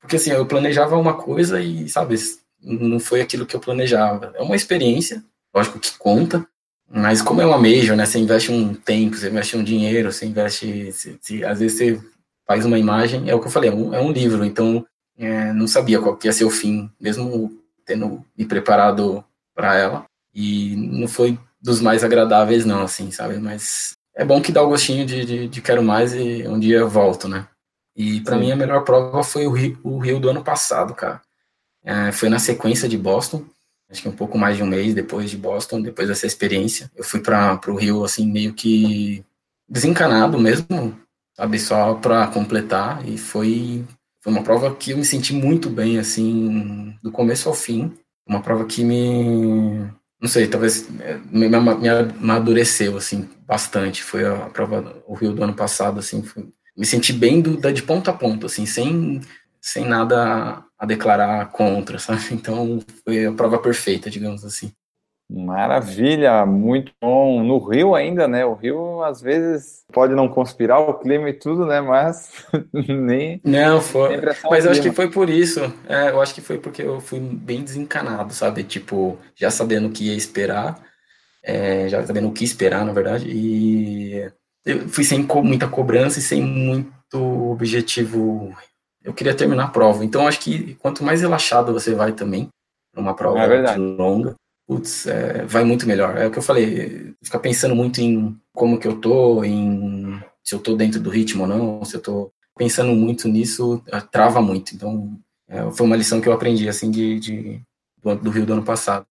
Porque, assim, eu planejava uma coisa e, sabe, não foi aquilo que eu planejava. É uma experiência, lógico que conta, mas como é uma major, né? Você investe um tempo, você investe um dinheiro, você investe. Você, você, às vezes você faz uma imagem, é o que eu falei, é um, é um livro, então é, não sabia qual que ia ser o fim, mesmo tendo me preparado para ela, e não foi dos mais agradáveis não, assim, sabe, mas é bom que dá o gostinho de, de, de quero mais e um dia volto, né. E para mim a melhor prova foi o Rio, o Rio do ano passado, cara. É, foi na sequência de Boston, acho que um pouco mais de um mês depois de Boston, depois dessa experiência. Eu fui para o Rio, assim, meio que desencanado mesmo, sabe, só para completar, e foi, foi uma prova que eu me senti muito bem, assim, do começo ao fim, uma prova que me, não sei, talvez me, me amadureceu, assim, bastante, foi a prova, o Rio do ano passado, assim, foi, me senti bem do, da, de ponta a ponta, assim, sem, sem nada a declarar contra, sabe, então foi a prova perfeita, digamos assim. Maravilha, muito bom. No Rio ainda, né? O Rio às vezes pode não conspirar o clima e tudo, né? Mas nem. Não, foi. Mas eu acho que foi por isso. É, eu acho que foi porque eu fui bem desencanado, sabe? Tipo, já sabendo o que ia esperar, é, já sabendo o que esperar, na verdade. E eu fui sem co muita cobrança e sem muito objetivo. Eu queria terminar a prova. Então, acho que quanto mais relaxado você vai também, numa prova é longa, putz, é, vai muito melhor. É o que eu falei, ficar pensando muito em como que eu tô, em se eu tô dentro do ritmo ou não, se eu tô pensando muito nisso, é, trava muito. Então, é, foi uma lição que eu aprendi, assim, de, de do, do, Rio do ano passado.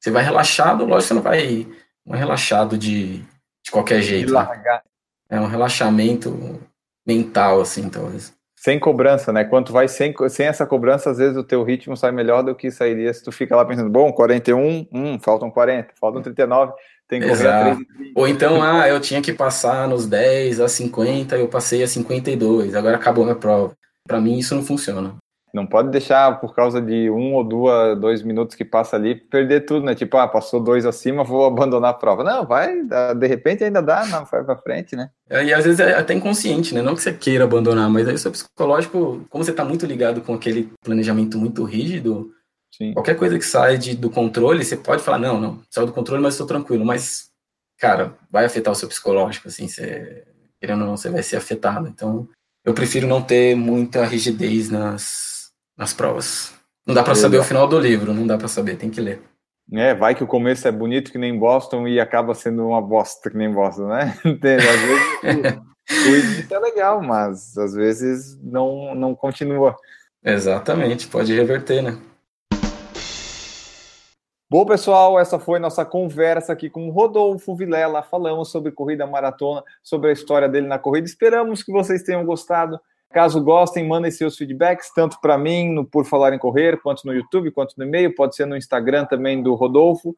Você vai relaxado, lógico, você não vai um relaxado de, de qualquer jeito. De né? largar. Né? É um relaxamento mental, assim, talvez sem cobrança, né? Quando vai sem, sem essa cobrança, às vezes o teu ritmo sai melhor do que sairia se tu fica lá pensando, bom, 41, hum, faltam 40, faltam 39. Tem que correr a 3 Ou então, ah, eu tinha que passar nos 10 a 50, eu passei a 52, agora acabou minha prova. Para mim isso não funciona. Não pode deixar, por causa de um ou duas, dois minutos que passa ali, perder tudo, né? Tipo, ah, passou dois acima, vou abandonar a prova. Não, vai, de repente ainda dá, não, vai pra frente, né? É, e às vezes é até inconsciente, né? Não que você queira abandonar, mas aí o seu psicológico, como você tá muito ligado com aquele planejamento muito rígido, Sim. qualquer coisa que sai de, do controle, você pode falar, não, não, saiu do controle, mas estou tranquilo. Mas, cara, vai afetar o seu psicológico, assim, você, querendo ou não, você vai ser afetado. Então, eu prefiro não ter muita rigidez nas nas provas. Não dá para saber o final do livro, não dá para saber, tem que ler. É, vai que o começo é bonito que nem Boston e acaba sendo uma bosta que nem Boston, né? às vezes o, o início é legal, mas às vezes não, não continua. Exatamente, pode reverter, né? Bom, pessoal, essa foi nossa conversa aqui com o Rodolfo Vilela. Falamos sobre corrida maratona, sobre a história dele na corrida. Esperamos que vocês tenham gostado. Caso gostem, mandem seus feedbacks, tanto para mim, no Por Falar em Correr, quanto no YouTube, quanto no e-mail, pode ser no Instagram também do Rodolfo,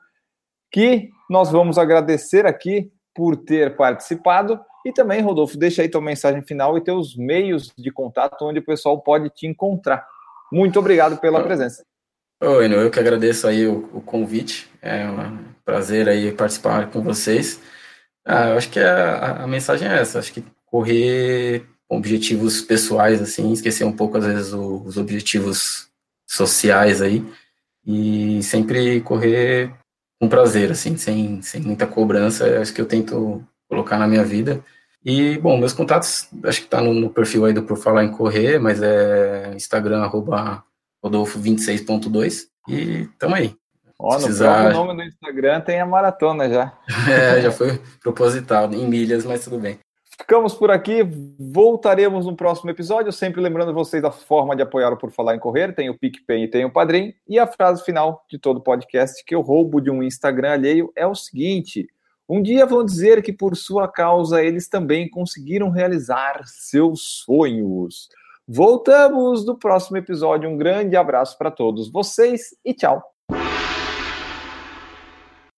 que nós vamos agradecer aqui por ter participado. E também, Rodolfo, deixa aí tua mensagem final e teus meios de contato onde o pessoal pode te encontrar. Muito obrigado pela presença. Oi, eu que agradeço aí o, o convite. É um prazer aí participar com vocês. Ah, eu acho que a, a mensagem é essa. Acho que correr objetivos pessoais, assim, esquecer um pouco, às vezes, o, os objetivos sociais aí, e sempre correr com prazer, assim, sem, sem muita cobrança, é acho que eu tento colocar na minha vida. E, bom, meus contatos, acho que tá no, no perfil aí do Por Falar em Correr, mas é Instagram, arroba Rodolfo26.2, e tamo aí. Ó, no precisar... nome do Instagram tem a maratona já. é, já foi proposital, em milhas, mas tudo bem. Ficamos por aqui, voltaremos no próximo episódio, sempre lembrando vocês a forma de apoiar o Por Falar em Correr, tem o PicPay e tem o Padrim, e a frase final de todo podcast que eu roubo de um Instagram alheio é o seguinte, um dia vão dizer que por sua causa eles também conseguiram realizar seus sonhos. Voltamos no próximo episódio, um grande abraço para todos vocês e tchau!